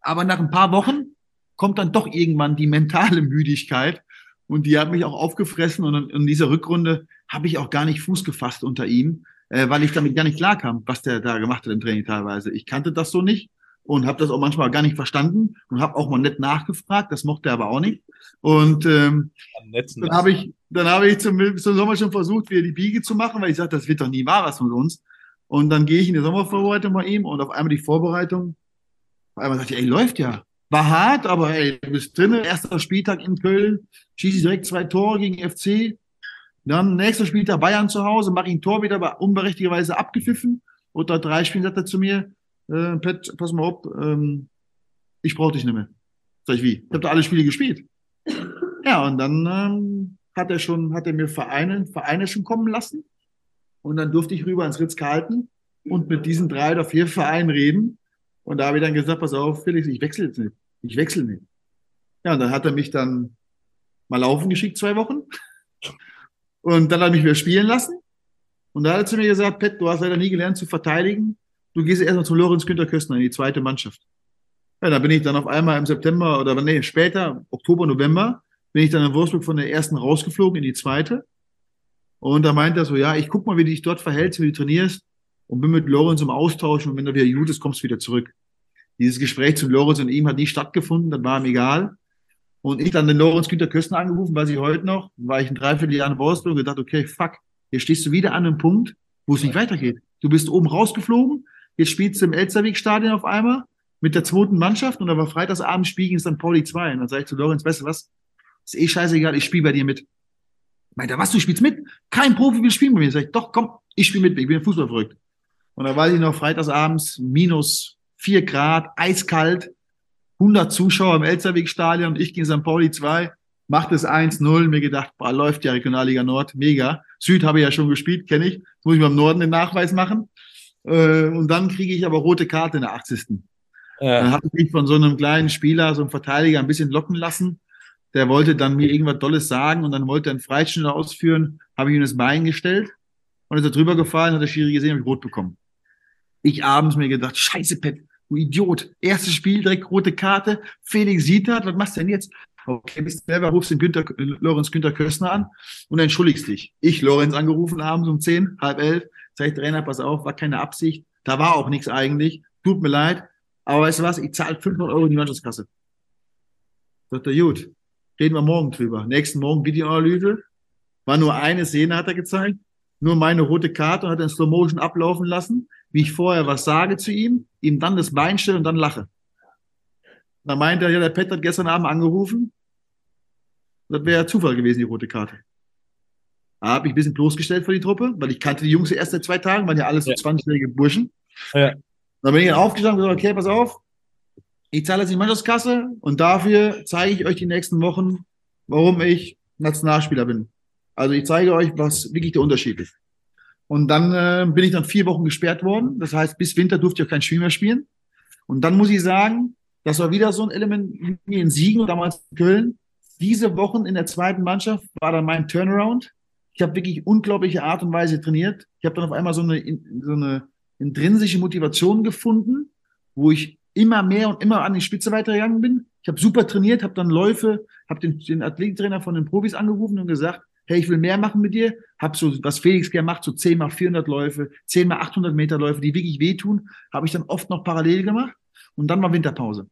Aber nach ein paar Wochen kommt dann doch irgendwann die mentale Müdigkeit und die hat mich auch aufgefressen und in dieser Rückrunde habe ich auch gar nicht Fuß gefasst unter ihm. Äh, weil ich damit gar nicht klarkam, was der da gemacht hat im Training teilweise. Ich kannte das so nicht und habe das auch manchmal gar nicht verstanden und habe auch mal nett nachgefragt, das mochte er aber auch nicht. Und ähm, dann habe ich, dann habe ich zum, zum Sommer schon versucht, wieder die Biege zu machen, weil ich sagte, das wird doch nie wahr was mit uns. Und dann gehe ich in die Sommervorbereitung bei ihm und auf einmal die Vorbereitung, auf einmal sagte ich, ey, läuft ja. War hart, aber ey, du bist drin, erster Spieltag in Köln, schieße ich direkt zwei Tore gegen FC. Dann nächster Spieltag Bayern zu Hause, mache ich ein Tor wieder, aber unberechtigterweise abgepfiffen. Unter drei Spielen sagt er zu mir, äh, Pet, pass mal auf, ähm, ich brauche dich nicht mehr. Sag ich, wie? Ich habe da alle Spiele gespielt. [laughs] Ja, und dann ähm, hat er schon, hat er mir Vereine, Vereine schon kommen lassen. Und dann durfte ich rüber ins Ritz-Carlton und mit diesen drei oder vier Vereinen reden. Und da habe ich dann gesagt, pass auf, Felix, ich wechsle jetzt nicht. Ich wechsle nicht. Ja, und dann hat er mich dann mal laufen geschickt, zwei Wochen. Und dann hat er mich wieder spielen lassen. Und da hat er zu mir gesagt, Pet, du hast leider nie gelernt zu verteidigen. Du gehst erstmal zu Lorenz Günther Köstner in die zweite Mannschaft. Ja, da bin ich dann auf einmal im September oder nee, später, Oktober, November, bin ich dann in Wolfsburg von der ersten rausgeflogen in die zweite. Und da meint er so, ja, ich guck mal, wie du dich dort verhältst, wie du trainierst und bin mit Lorenz im Austausch und wenn er wieder gut ist, kommst du wieder zurück. Dieses Gespräch zu Lorenz und ihm hat nie stattgefunden, das war ihm egal. Und ich dann den Lorenz Günther Köstner angerufen, weiß ich heute noch, war ich ein Dreivierteljahr in Wolfsburg und gedacht, okay, fuck, jetzt stehst du wieder an einem Punkt, wo es nicht weitergeht. Du bist oben rausgeflogen, jetzt spielst du im Elsterweg-Stadion auf einmal mit der zweiten Mannschaft und aber freitagsabends spiele ich in St. Pauli 2. Und dann sage ich zu Lorenz, weißt du was, ist eh scheißegal, ich spiele bei dir mit. Meint er, was, du spielst mit? Kein Profi will spielen bei mir. Sag ich, doch, komm, ich spiele mit, ich bin Fußball verrückt. Und da weiß ich noch, freitagsabends minus vier Grad, eiskalt, 100 Zuschauer im Elsterweg-Stadion und ich gegen St. Pauli 2, macht es 1-0, mir gedacht, boah, läuft ja Regionalliga Nord, mega. Süd habe ich ja schon gespielt, kenne ich, Jetzt muss ich beim Norden den Nachweis machen. Äh, und dann kriege ich aber rote Karte in der 80. Ja. Dann habe ich mich von so einem kleinen Spieler, so einem Verteidiger ein bisschen locken lassen. Der wollte dann mir irgendwas Dolles sagen und dann wollte er einen Freischnitt ausführen, habe ich ihm das Bein gestellt und ist er drüber gefallen, hat der Schiri gesehen, habe ich rot bekommen. Ich abends mir gedacht, scheiße, Pet, du Idiot. Erstes Spiel, direkt rote Karte. Felix Sietert, was machst du denn jetzt? Okay, bist du selber, rufst den Günther, Lorenz Günther Köstner an und entschuldigst dich. Ich, Lorenz, angerufen abends um zehn, halb elf, sag ich, Trainer, pass auf, war keine Absicht. Da war auch nichts eigentlich. Tut mir leid. Aber weißt du was? Ich zahle 500 Euro in die Mannschaftskasse. Sagt er, gut. Reden wir morgen drüber. Nächsten Morgen Videoanalyse. War nur eine Szene, hat er gezeigt. Nur meine rote Karte und hat in Slow Motion ablaufen lassen wie ich vorher was sage zu ihm, ihm dann das Bein stelle und dann lache. Da meinte er, ja, der Pet hat gestern Abend angerufen. Das wäre Zufall gewesen, die rote Karte. Da habe ich ein bisschen bloßgestellt für die Truppe, weil ich kannte die Jungs erst seit zwei Tagen, waren ja alles so 20-jährige Burschen. Ja. Dann bin ich dann aufgestanden und gesagt, okay, pass auf, ich zahle jetzt die Mannschaftskasse und dafür zeige ich euch die nächsten Wochen, warum ich Nationalspieler bin. Also ich zeige euch, was wirklich der Unterschied ist. Und dann äh, bin ich dann vier Wochen gesperrt worden. Das heißt, bis Winter durfte ich auch kein Spiel mehr spielen. Und dann muss ich sagen, das war wieder so ein Element wie in Siegen damals in Köln. Diese Wochen in der zweiten Mannschaft war dann mein Turnaround. Ich habe wirklich unglaubliche Art und Weise trainiert. Ich habe dann auf einmal so eine, so eine intrinsische Motivation gefunden, wo ich immer mehr und immer an die Spitze weitergegangen bin. Ich habe super trainiert, habe dann Läufe, habe den, den Athletiktrainer von den Profis angerufen und gesagt, hey, ich will mehr machen mit dir, hab so, was Felix gerne macht, so 10 mal 400 Läufe, 10 mal 800 Meter Läufe, die wirklich wehtun, habe ich dann oft noch parallel gemacht und dann war Winterpause.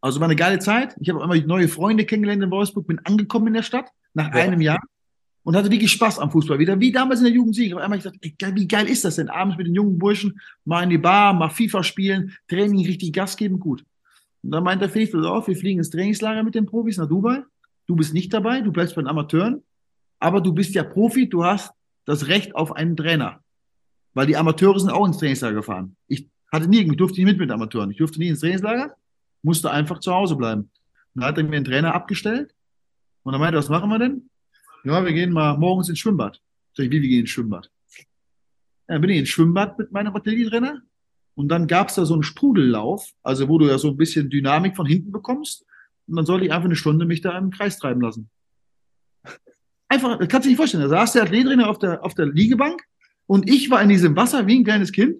Also war eine geile Zeit. Ich habe immer neue Freunde kennengelernt in Wolfsburg, bin angekommen in der Stadt nach ja. einem Jahr und hatte wirklich Spaß am Fußball wieder, wie damals in der Jugendsieg. Auf einmal ich dachte, ey, wie geil ist das denn? Abends mit den jungen Burschen mal in die Bar, mal FIFA spielen, Training richtig Gas geben, gut. Und dann meint der Felix, auf, wir fliegen ins Trainingslager mit den Profis nach Dubai. Du bist nicht dabei, du bleibst bei den Amateuren aber du bist ja Profi, du hast das Recht auf einen Trainer. Weil die Amateure sind auch ins Trainingslager gefahren. Ich hatte nie, ich durfte nicht mit mit Amateuren. Ich durfte nie ins Trainingslager, musste einfach zu Hause bleiben. Und dann hat er mir einen Trainer abgestellt und dann meinte, was machen wir denn? Ja, wir gehen mal morgens ins Schwimmbad. Sag ich, wie, wir gehen ins Schwimmbad? Ja, dann bin ich ins Schwimmbad mit meinem Artillerietrainer und dann gab's da so einen Sprudellauf, also wo du ja so ein bisschen Dynamik von hinten bekommst und dann sollte ich einfach eine Stunde mich da im Kreis treiben lassen. Einfach, das kannst du dir nicht vorstellen. Da saß der Athletrainer auf der, auf der Liegebank und ich war in diesem Wasser wie ein kleines Kind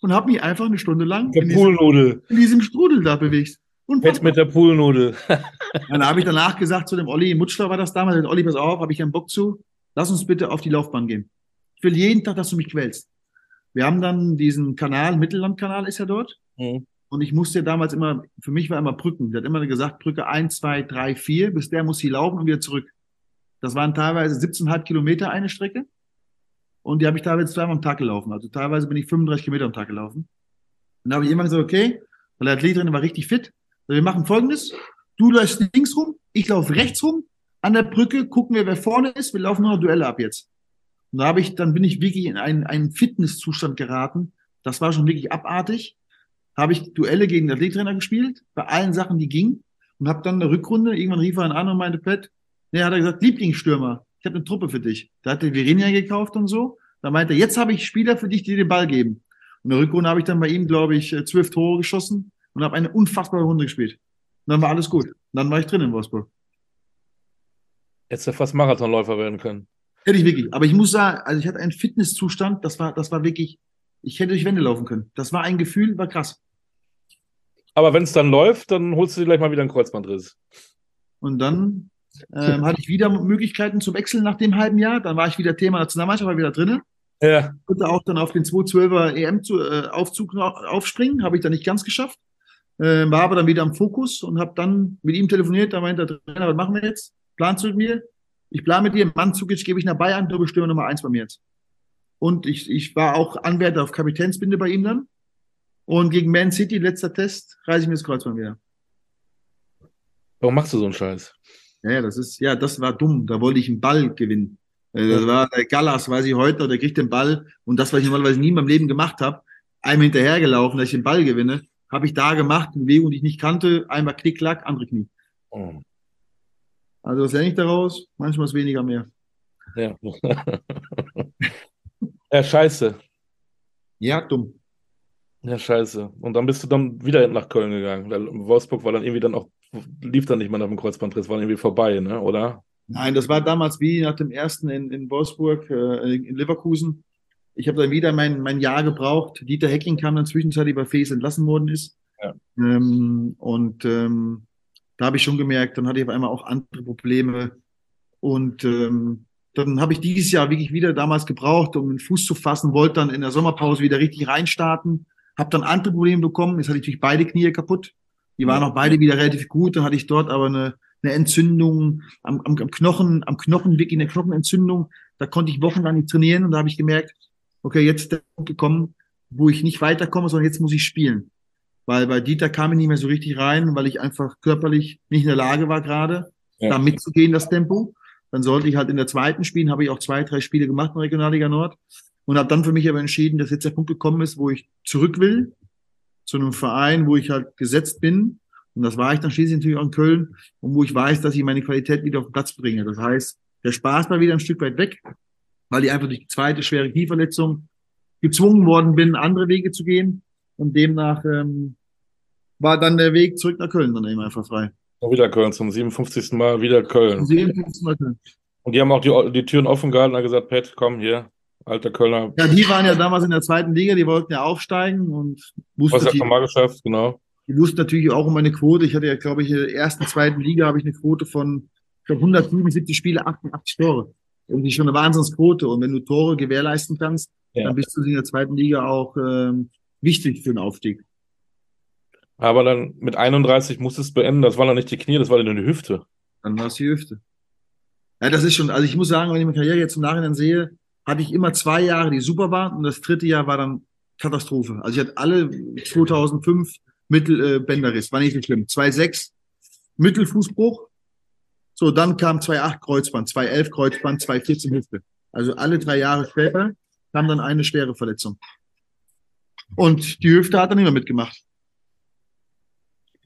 und habe mich einfach eine Stunde lang der in, diesem, in diesem Strudel da bewegt. Jetzt mit der Poolnudel. [laughs] dann habe ich danach gesagt zu dem Olli Mutschler war das damals, Olli, pass auf, habe ich einen Bock zu, lass uns bitte auf die Laufbahn gehen. will jeden Tag, dass du mich quälst. Wir haben dann diesen Kanal, Mittellandkanal ist ja dort. Mhm. Und ich musste damals immer, für mich war immer Brücken. Der hat immer gesagt, Brücke eins, zwei, drei, vier, bis der muss sie laufen und wieder zurück. Das waren teilweise 17,5 Kilometer eine Strecke. Und die habe ich teilweise zweimal am Tag gelaufen. Also teilweise bin ich 35 Kilometer am Tag gelaufen. Und da habe ich immer gesagt, okay, weil der Athletin war richtig fit. Wir machen folgendes. Du läufst links rum, ich laufe rechts rum. An der Brücke gucken wir, wer vorne ist. Wir laufen nur noch Duelle ab jetzt. Und da habe ich, dann bin ich wirklich in einen, einen Fitnesszustand geraten. Das war schon wirklich abartig. Habe ich Duelle gegen den Athletrainer gespielt, bei allen Sachen, die gingen. Und habe dann eine Rückrunde, irgendwann rief er einen an und meinte, Pat, nee, hat er gesagt, Lieblingsstürmer, ich habe eine Truppe für dich. Da hat er Virginia gekauft und so. Da meinte er, jetzt habe ich Spieler für dich, die den Ball geben. Und in der Rückrunde habe ich dann bei ihm, glaube ich, äh, zwölf Tore geschossen und habe eine unfassbare Runde gespielt. Und dann war alles gut. Und dann war ich drin in Wolfsburg. Hättest du fast Marathonläufer werden können. Hätte ich wirklich. Aber ich muss sagen, also ich hatte einen Fitnesszustand, das war, das war wirklich, ich hätte durch Wände laufen können. Das war ein Gefühl, war krass. Aber wenn es dann läuft, dann holst du dir gleich mal wieder einen Kreuzbandriss. Und dann ähm, hatte ich wieder Möglichkeiten zu wechseln nach dem halben Jahr. Dann war ich wieder Thema Nationalmannschaft, war wieder drinnen. Ja. Konnte auch dann auf den 212er EM-Aufzug aufspringen, habe ich dann nicht ganz geschafft. Äh, war aber dann wieder am Fokus und habe dann mit ihm telefoniert. Da meinte der Trainer, was machen wir jetzt? Planst du mit mir? Ich plane mit dir, Mandzukic gebe ich nach Bayern, du bist Stürmer Nummer eins bei mir jetzt. Und ich, ich war auch Anwärter auf Kapitänsbinde bei ihm dann. Und gegen Man City, letzter Test, reiße ich mir das Kreuzband wieder. Warum machst du so einen Scheiß? Ja, ja, das ist, ja, das war dumm. Da wollte ich einen Ball gewinnen. Äh, Das war der Gallas, weiß ich heute, der kriegt den Ball. Und das, was ich normalerweise nie in meinem Leben gemacht habe, einem hinterhergelaufen, dass ich den Ball gewinne, habe ich da gemacht, eine Bewegung, die ich nicht kannte, einmal Klick, Klack, andere Knie. Oh. Also was lerne ich daraus? Manchmal ist weniger mehr. Ja. ja, scheiße. Ja, dumm. Ja, scheiße. Und dann bist du dann wieder nach Köln gegangen. Weil Wolfsburg war dann irgendwie dann auch, lief dann nicht mehr nach dem Kreuzbandriss, war irgendwie vorbei, ne? Oder? Nein, das war damals wie nach dem ersten in, in Wolfsburg, äh, in Leverkusen. Ich habe dann wieder mein, mein Jahr gebraucht. Dieter Hecking kam dann zwischenzeitlich bei Fes entlassen worden ist. Ja. Ähm, und ähm, da habe ich schon gemerkt, dann hatte ich auf einmal auch andere Probleme. Und ähm, dann habe ich dieses Jahr wirklich wieder damals gebraucht, um den Fuß zu fassen, wollte dann in der Sommerpause wieder richtig reinstarten, habe dann andere Probleme bekommen. Jetzt hatte ich natürlich beide Knie kaputt. Die waren auch beide wieder relativ gut. Dann hatte ich dort aber eine, eine Entzündung am, am, am Knochen, am Knochen, wirklich eine Knochenentzündung. Da konnte ich wochenlang nicht trainieren und da habe ich gemerkt, okay, jetzt ist der Punkt gekommen, wo ich nicht weiterkomme, sondern jetzt muss ich spielen. Weil bei Dieter kam ich nicht mehr so richtig rein, weil ich einfach körperlich nicht in der Lage war gerade, Ja. da mitzugehen, das Tempo. Dann sollte ich halt in der zweiten spielen, habe ich auch zwei, drei Spiele gemacht in Regionalliga Nord und habe dann für mich aber entschieden, dass jetzt der Punkt gekommen ist, wo ich zurück will zu einem Verein, wo ich halt gesetzt bin. Und das war ich dann schließlich natürlich auch in Köln und wo ich weiß, dass ich meine Qualität wieder auf den Platz bringe. Das heißt, der Spaß war wieder ein Stück weit weg, weil ich einfach durch die zweite schwere Knieverletzung gezwungen worden bin, andere Wege zu gehen. Und demnach ähm, war dann der Weg zurück nach Köln dann eben einfach frei. Und wieder Köln, zum 57. Mal wieder Köln. Sie nach Köln. Und die haben auch die, die Türen offen gehalten und gesagt, Pat, komm hier, alter Kölner, Ja, die waren ja damals in der zweiten Liga, die wollten ja aufsteigen und was wussten, ja mal geschafft, genau. die wussten natürlich auch um meine Quote. Ich hatte ja, glaube ich, in der ersten, zweiten Liga habe ich eine Quote von ich glaub, 177 Spiele, 88 Tore. Irgendwie schon eine Wahnsinnsquote. Und wenn du Tore gewährleisten kannst, Ja. dann bist du in der zweiten Liga auch ähm, wichtig für den Aufstieg. Aber dann mit 31 musstest du beenden, das war dann nicht die Knie, das war dann die Hüfte. Dann war es die Hüfte. Ja, das ist schon, also ich muss sagen, wenn ich meine Karriere jetzt im Nachhinein sehe, hatte ich immer zwei Jahre, die super waren und das dritte Jahr war dann Katastrophe. Also ich hatte alle 2005 Mittel, äh, war nicht so schlimm. 2,6 Mittelfußbruch. So, dann kam 2,8 Kreuzband, 2,11 Kreuzband, 2,14 Hüfte. Also alle drei Jahre später kam dann eine schwere Verletzung. Und die Hüfte hat dann mehr mitgemacht.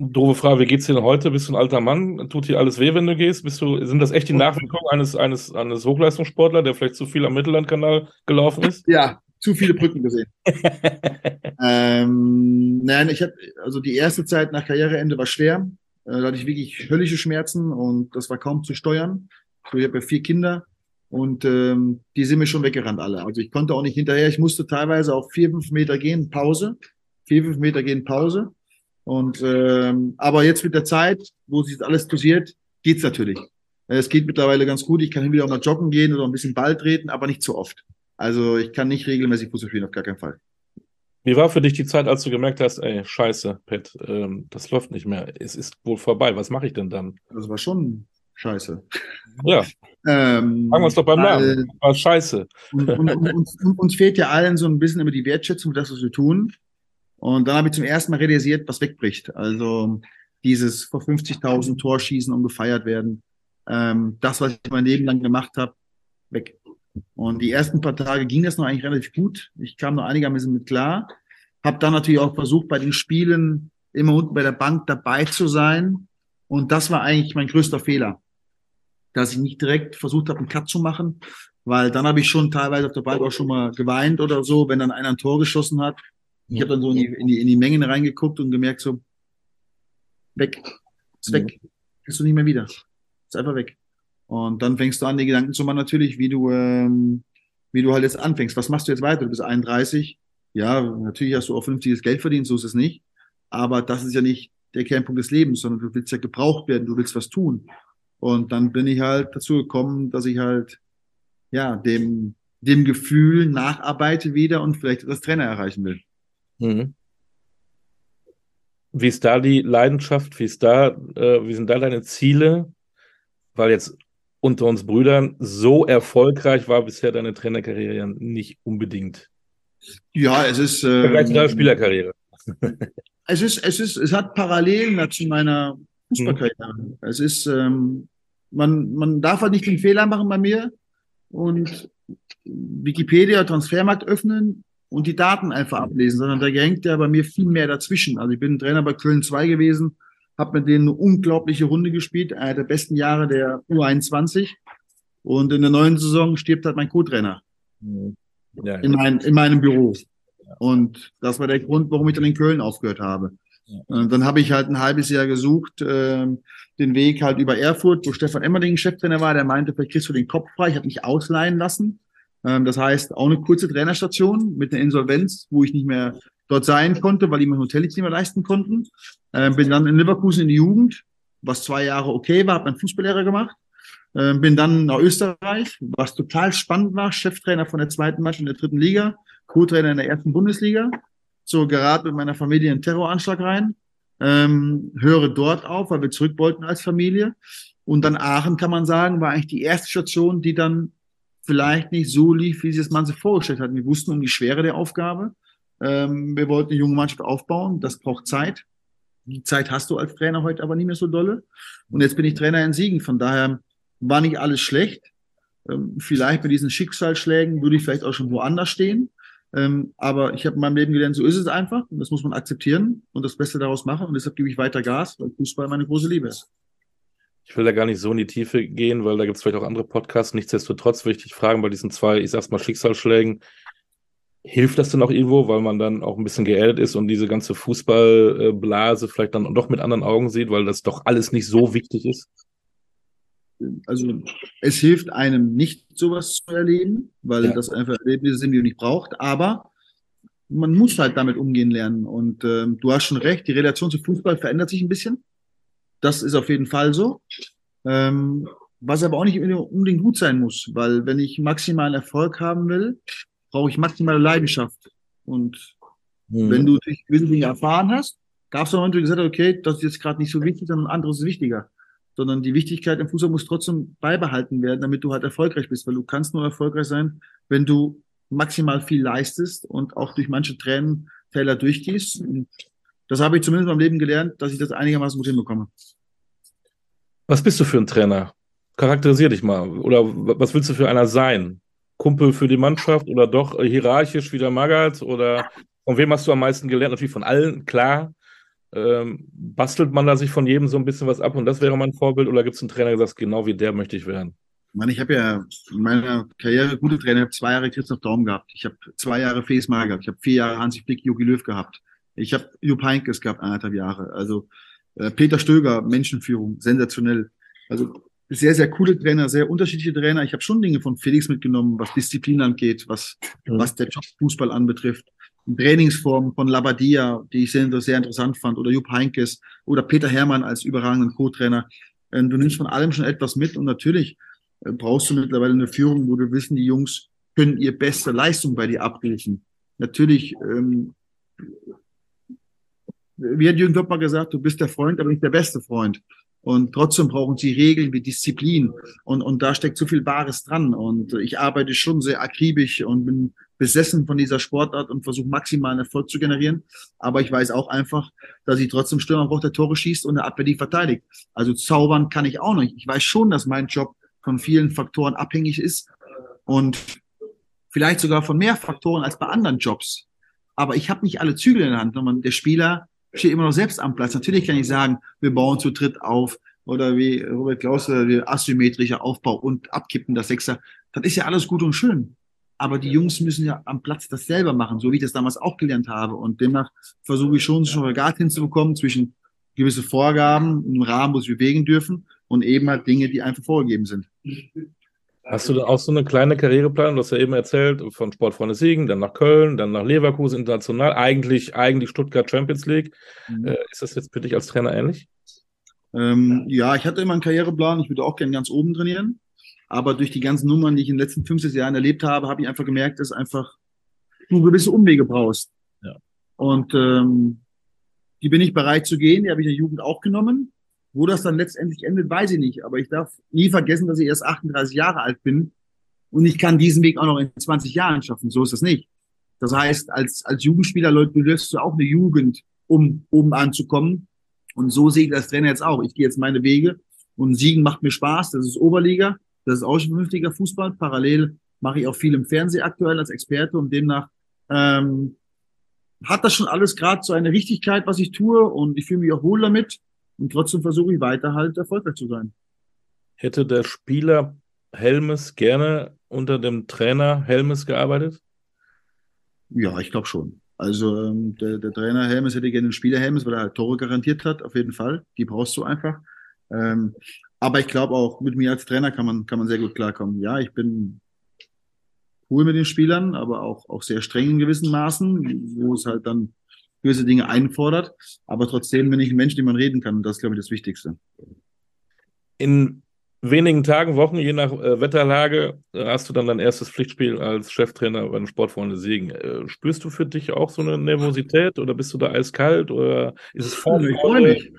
Doofe Frage, wie geht's dir denn heute? Bist du ein alter Mann? Tut dir alles weh, wenn du gehst? Bist du, sind das echt die Nachwirkungen eines, eines, eines Hochleistungssportler, der vielleicht zu viel am Mittellandkanal gelaufen ist? Ja, zu viele Brücken gesehen. [laughs] ähm, nein, ich hatte, also die erste Zeit nach Karriereende war schwer. Äh, da hatte ich wirklich höllische Schmerzen und das war kaum zu steuern. Ich habe ja vier Kinder und ähm, die sind mir schon weggerannt alle. Also ich konnte auch nicht hinterher. Ich musste teilweise auch vier, fünf Meter gehen, Pause. Vier, fünf Meter gehen, Pause. Und ähm, aber jetzt mit der Zeit, wo sich das alles dosiert, geht's natürlich. Es geht mittlerweile ganz gut. Ich kann wieder auch mal joggen gehen oder ein bisschen Ball treten, aber nicht zu oft. Also ich kann nicht regelmäßig Fußball spielen, auf gar keinen Fall. Wie war für dich die Zeit, als du gemerkt hast, ey, scheiße, Pat, ähm, das läuft nicht mehr. Es ist wohl vorbei. Was mache ich denn dann? Das war schon scheiße. Ja, Ähm, fangen wir es doch beim weil- Namen. War scheiße. Und, und, und, uns, uns fehlt ja allen so ein bisschen immer die Wertschätzung das, was wir tun. Und dann habe ich zum ersten Mal realisiert, was wegbricht. Also dieses vor 50.000 Torschießen und gefeiert werden. Ähm, das, was ich mein Leben lang gemacht habe, weg. Und die ersten paar Tage ging das noch eigentlich relativ gut. Ich kam noch einigermaßen mit klar. Habe dann natürlich auch versucht, bei den Spielen immer unten bei der Bank dabei zu sein. Und das war eigentlich mein größter Fehler, dass ich nicht direkt versucht habe, einen Cut zu machen, weil dann habe ich schon teilweise auf der Bank auch schon mal geweint oder so, wenn dann einer ein Tor geschossen hat. Ich habe dann so in die, in, die, in die Mengen reingeguckt und gemerkt so, weg, ist weg, kriegst du nicht mehr wieder, ist einfach weg. Und dann fängst du an, die Gedanken zu machen natürlich, wie du, ähm, wie du halt jetzt anfängst. Was machst du jetzt weiter? Du bist 31. Ja, natürlich hast du auch vernünftiges Geld verdient, so ist es nicht. Aber das ist ja nicht der Kernpunkt des Lebens, sondern du willst ja gebraucht werden, du willst was tun. Und dann bin ich halt dazu gekommen, dass ich halt, ja, dem, dem Gefühl nacharbeite wieder und vielleicht das Trainer erreichen will. Mhm. Wie ist da die Leidenschaft? Wie ist da, äh, wie sind da deine Ziele? Weil jetzt unter uns Brüdern so erfolgreich war bisher deine Trainerkarriere ja nicht unbedingt. Ja, es ist, Im Vergleich zu deiner ähm, Spielerkarriere. [laughs] es ist, es ist, es hat Parallelen dazu meiner Fußballkarriere. Es ist, ähm, man, man darf halt nicht den Fehler machen bei mir und Wikipedia, Transfermarkt öffnen und die Daten einfach ablesen, sondern da hängt ja bei mir viel mehr dazwischen. Also ich bin Trainer bei Köln 2 gewesen, habe mit denen eine unglaubliche Runde gespielt, einer der besten Jahre der U21 und in der neuen Saison stirbt halt mein Co-Trainer Ja, in, mein, in meinem Büro. Und das war der Grund, warum ich dann in Köln aufgehört habe. Und dann habe ich halt ein halbes Jahr gesucht, ähm, den Weg halt über Erfurt, wo Stefan Emmerding Cheftrainer war, der meinte, vielleicht kriegst du den Kopf frei. Ich habe mich ausleihen lassen. Ähm, das heißt, auch eine kurze Trainerstation mit einer Insolvenz, wo ich nicht mehr dort sein konnte, weil die mir ein Hotel nicht mehr leisten konnten. Ähm, bin dann in Leverkusen in die Jugend, was zwei Jahre okay war, habe meinen Fußballlehrer gemacht. Ähm, bin dann nach Österreich, was total spannend war, Cheftrainer von der zweiten Mannschaft in der dritten Liga, Co-Trainer in der ersten Bundesliga. So gerade mit meiner Familie in einen Terroranschlag rein. Ähm, höre dort auf, weil wir zurück wollten als Familie. Und dann Aachen, kann man sagen, war eigentlich die erste Station, die dann vielleicht nicht so lief, wie sich das man sich vorgestellt hat. Wir wussten um die Schwere der Aufgabe. Ähm, wir wollten eine junge Mannschaft aufbauen. Das braucht Zeit. Die Zeit hast du als Trainer heute aber nicht mehr so dolle. Und jetzt bin ich Trainer in Siegen. Von daher war nicht alles schlecht. Ähm, vielleicht bei diesen Schicksalsschlägen würde ich vielleicht auch schon woanders stehen. Ähm, aber ich habe in meinem Leben gelernt, so ist es einfach. Und das muss man akzeptieren und das Beste daraus machen. Und deshalb gebe ich weiter Gas, weil Fußball meine große Liebe ist. Ich will da gar nicht so in die Tiefe gehen, weil da gibt es vielleicht auch andere Podcasts. Nichtsdestotrotz dich fragen, bei diesen zwei, ich sag's mal, Schicksalsschlägen, hilft das denn auch irgendwo, weil man dann auch ein bisschen geerdet ist und diese ganze Fußballblase vielleicht dann doch mit anderen Augen sieht, weil das doch alles nicht so wichtig ist? Also es hilft einem nicht, sowas zu erleben, weil Ja. das einfach Erlebnisse sind, die man nicht braucht. Aber man muss halt damit umgehen lernen. Und ähm, du hast schon recht, die Relation zu Fußball verändert sich ein bisschen. Das ist auf jeden Fall so. Ähm, was aber auch nicht unbedingt gut sein muss, weil wenn ich maximalen Erfolg haben will, brauche ich maximale Leidenschaft. Und Hm. wenn du durch gewisse Dinge erfahren hast, gab es Momente, wo gesagt hast, okay, das ist jetzt gerade nicht so wichtig, sondern anderes ist wichtiger. Sondern die Wichtigkeit im Fußball muss trotzdem beibehalten werden, damit du halt erfolgreich bist, weil du kannst nur erfolgreich sein, wenn du maximal viel leistest und auch durch manche Tränentäler durchgehst. Und das habe ich zumindest in meinem Leben gelernt, dass ich das einigermaßen gut hinbekomme. Was bist du für ein Trainer? Charakterisier dich mal. Oder was willst du für einer sein? Kumpel für die Mannschaft oder doch hierarchisch wie der Magath? Oder von wem hast du am meisten gelernt? Natürlich von allen, klar. Ähm, bastelt man da sich von jedem so ein bisschen was ab und das wäre mein Vorbild? Oder gibt es einen Trainer, der sagt, genau wie der möchte ich werden? Ich meine, ich habe ja in meiner Karriere gute Trainer, ich habe zwei Jahre Christoph Daum gehabt, ich habe zwei Jahre Mar gehabt, ich habe vier Jahre Hansi Flick, Jogi Löw gehabt, ich habe Jupp Heynckes gehabt, anderthalb Jahre, also äh, Peter Stöger, Menschenführung, sensationell. Also sehr, sehr coole Trainer, sehr unterschiedliche Trainer. Ich habe schon Dinge von Felix mitgenommen, was Disziplin angeht, was, Mhm. was der Fußball anbetrifft. Trainingsformen von Labadia, die ich sehr, sehr interessant fand, oder Jupp Heynckes oder Peter Hermann als überragenden Co-Trainer. Ähm, Du nimmst von allem schon etwas mit und natürlich äh, brauchst du mittlerweile eine Führung, wo du wissen, die Jungs können ihr beste Leistung bei dir abrufen. Natürlich, ähm, wie hat Jürgen Klopp mal gesagt, du bist der Freund, aber nicht der beste Freund. Und trotzdem brauchen sie Regeln wie Disziplin. Und, und da steckt so viel Wahres dran. Und ich arbeite schon sehr akribisch und bin besessen von dieser Sportart und versuche maximalen Erfolg zu generieren. Aber ich weiß auch einfach, dass ich trotzdem Stürmer brauche, der Tore schießt und der Abwehr die verteidigt. Also zaubern kann ich auch nicht. Ich weiß schon, dass mein Job von vielen Faktoren abhängig ist und vielleicht sogar von mehr Faktoren als bei anderen Jobs. Aber ich habe nicht alle Zügel in der Hand, sondern der Spieler steht immer noch selbst am Platz. Natürlich kann ich sagen, wir bauen zu dritt auf oder wie Robert Klaus, der asymmetrische Aufbau und abkippen, das Sechser. Das ist ja alles gut und schön. Aber die Jungs müssen ja am Platz das selber machen, so wie ich das damals auch gelernt habe. Und demnach versuche ich schon, einen Spagat hinzubekommen zwischen gewisse Vorgaben im Rahmen, wo sie bewegen dürfen und eben halt Dinge, die einfach vorgegeben sind. Hast du da auch so eine kleine Karriereplanung? Du hast ja eben erzählt, von Sportfreunde Siegen, dann nach Köln, dann nach Leverkusen international, eigentlich, eigentlich Stuttgart Champions League. Mhm. Äh, ist das jetzt für dich als Trainer ähnlich? Ähm, ja, ich hatte immer einen Karriereplan. Ich würde auch gerne ganz oben trainieren. Aber durch die ganzen Nummern, die ich in den letzten 50 Jahren erlebt habe, habe ich einfach gemerkt, dass einfach du gewisse Umwege brauchst. Ja. Und ähm, die bin ich bereit zu gehen. Die habe ich in der Jugend auch genommen. Wo das dann letztendlich endet, weiß ich nicht. Aber ich darf nie vergessen, dass ich erst 38 Jahre alt bin. Und ich kann diesen Weg auch noch in 20 Jahren schaffen. So ist das nicht. Das heißt, als, als Jugendspieler, Leute, löst du auch eine Jugend, um oben anzukommen. Und so sehe ich das Trainer jetzt auch. Ich gehe jetzt meine Wege und Siegen macht mir Spaß. Das ist Oberliga. Das ist auch schon vernünftiger Fußball. Parallel mache ich auch viel im Fernsehen aktuell als Experte und demnach ähm, hat das schon alles gerade so eine Richtigkeit, was ich tue und ich fühle mich auch wohl damit und trotzdem versuche ich weiter halt erfolgreich zu sein. Hätte der Spieler Helmes gerne unter dem Trainer Helmes gearbeitet? Ja, ich glaube schon. Also ähm, der, der Trainer Helmes hätte gerne den Spieler Helmes, weil er halt Tore garantiert hat, auf jeden Fall. Die brauchst du einfach. Ähm, aber ich glaube auch, mit mir als Trainer kann man, kann man sehr gut klarkommen. Ja, ich bin cool mit den Spielern, aber auch, auch sehr streng in gewissen Maßen, wo es halt dann gewisse Dinge einfordert. Aber trotzdem bin ich ein Mensch, den man reden kann. Und das ist, glaube ich, das Wichtigste. In wenigen Tagen, Wochen, je nach äh, Wetterlage, äh, hast du dann dein erstes Pflichtspiel als Cheftrainer bei den Sportfreunde Siegen. Äh, spürst du für dich auch so eine Nervosität oder bist du da eiskalt oder ist es vor Ich freue mich.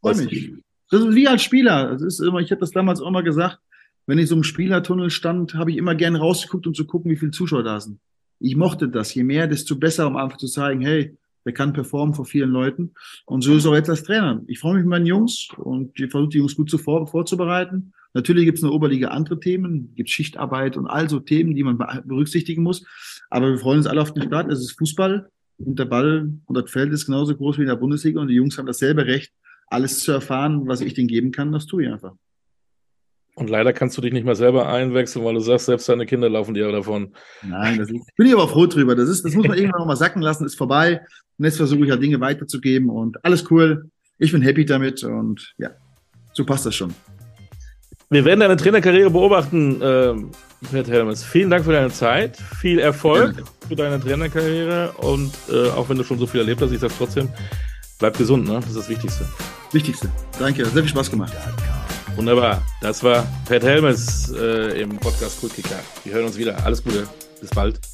Freu mich. Das ist wie als Spieler. Das ist immer, ich habe das damals auch mal gesagt, wenn ich so im Spielertunnel stand, habe ich immer gerne rausgeguckt, um zu gucken, wie viele Zuschauer da sind. Ich mochte das. Je mehr, desto besser, um einfach zu zeigen, hey, der kann performen vor vielen Leuten. Und so ist auch jetzt als Trainer. Ich freue mich mit meinen Jungs und ich versuche die Jungs gut zu vor, vorzubereiten. Natürlich gibt es in der Oberliga andere Themen, gibt Schichtarbeit und all so Themen, die man berücksichtigen muss. Aber wir freuen uns alle auf den Start. Es ist Fußball und der Ball und das Feld ist genauso groß wie in der Bundesliga und die Jungs haben dasselbe Recht, alles zu erfahren, was ich denen geben kann, das tue ich einfach. Und leider kannst du dich nicht mehr selber einwechseln, weil du sagst, selbst deine Kinder laufen dir davon. Nein, das ist, bin ich aber froh drüber. Das, ist, das muss man irgendwann noch mal sacken lassen, ist vorbei. Und jetzt versuche ich halt Dinge weiterzugeben und alles cool. Ich bin happy damit und ja, so passt das schon. Wir werden deine Trainerkarriere beobachten, äh, Pat Helmes. Vielen Dank für deine Zeit, viel Erfolg ja. für deine Trainerkarriere und äh, auch wenn du schon so viel erlebt hast, ich sage trotzdem, bleib gesund, ne? Das ist das Wichtigste. Wichtigste. Danke, sehr viel Spaß gemacht. Wunderbar. Das war Pat Helmes äh, im Podcast Kultkicker. Wir hören uns wieder. Alles Gute. Bis bald.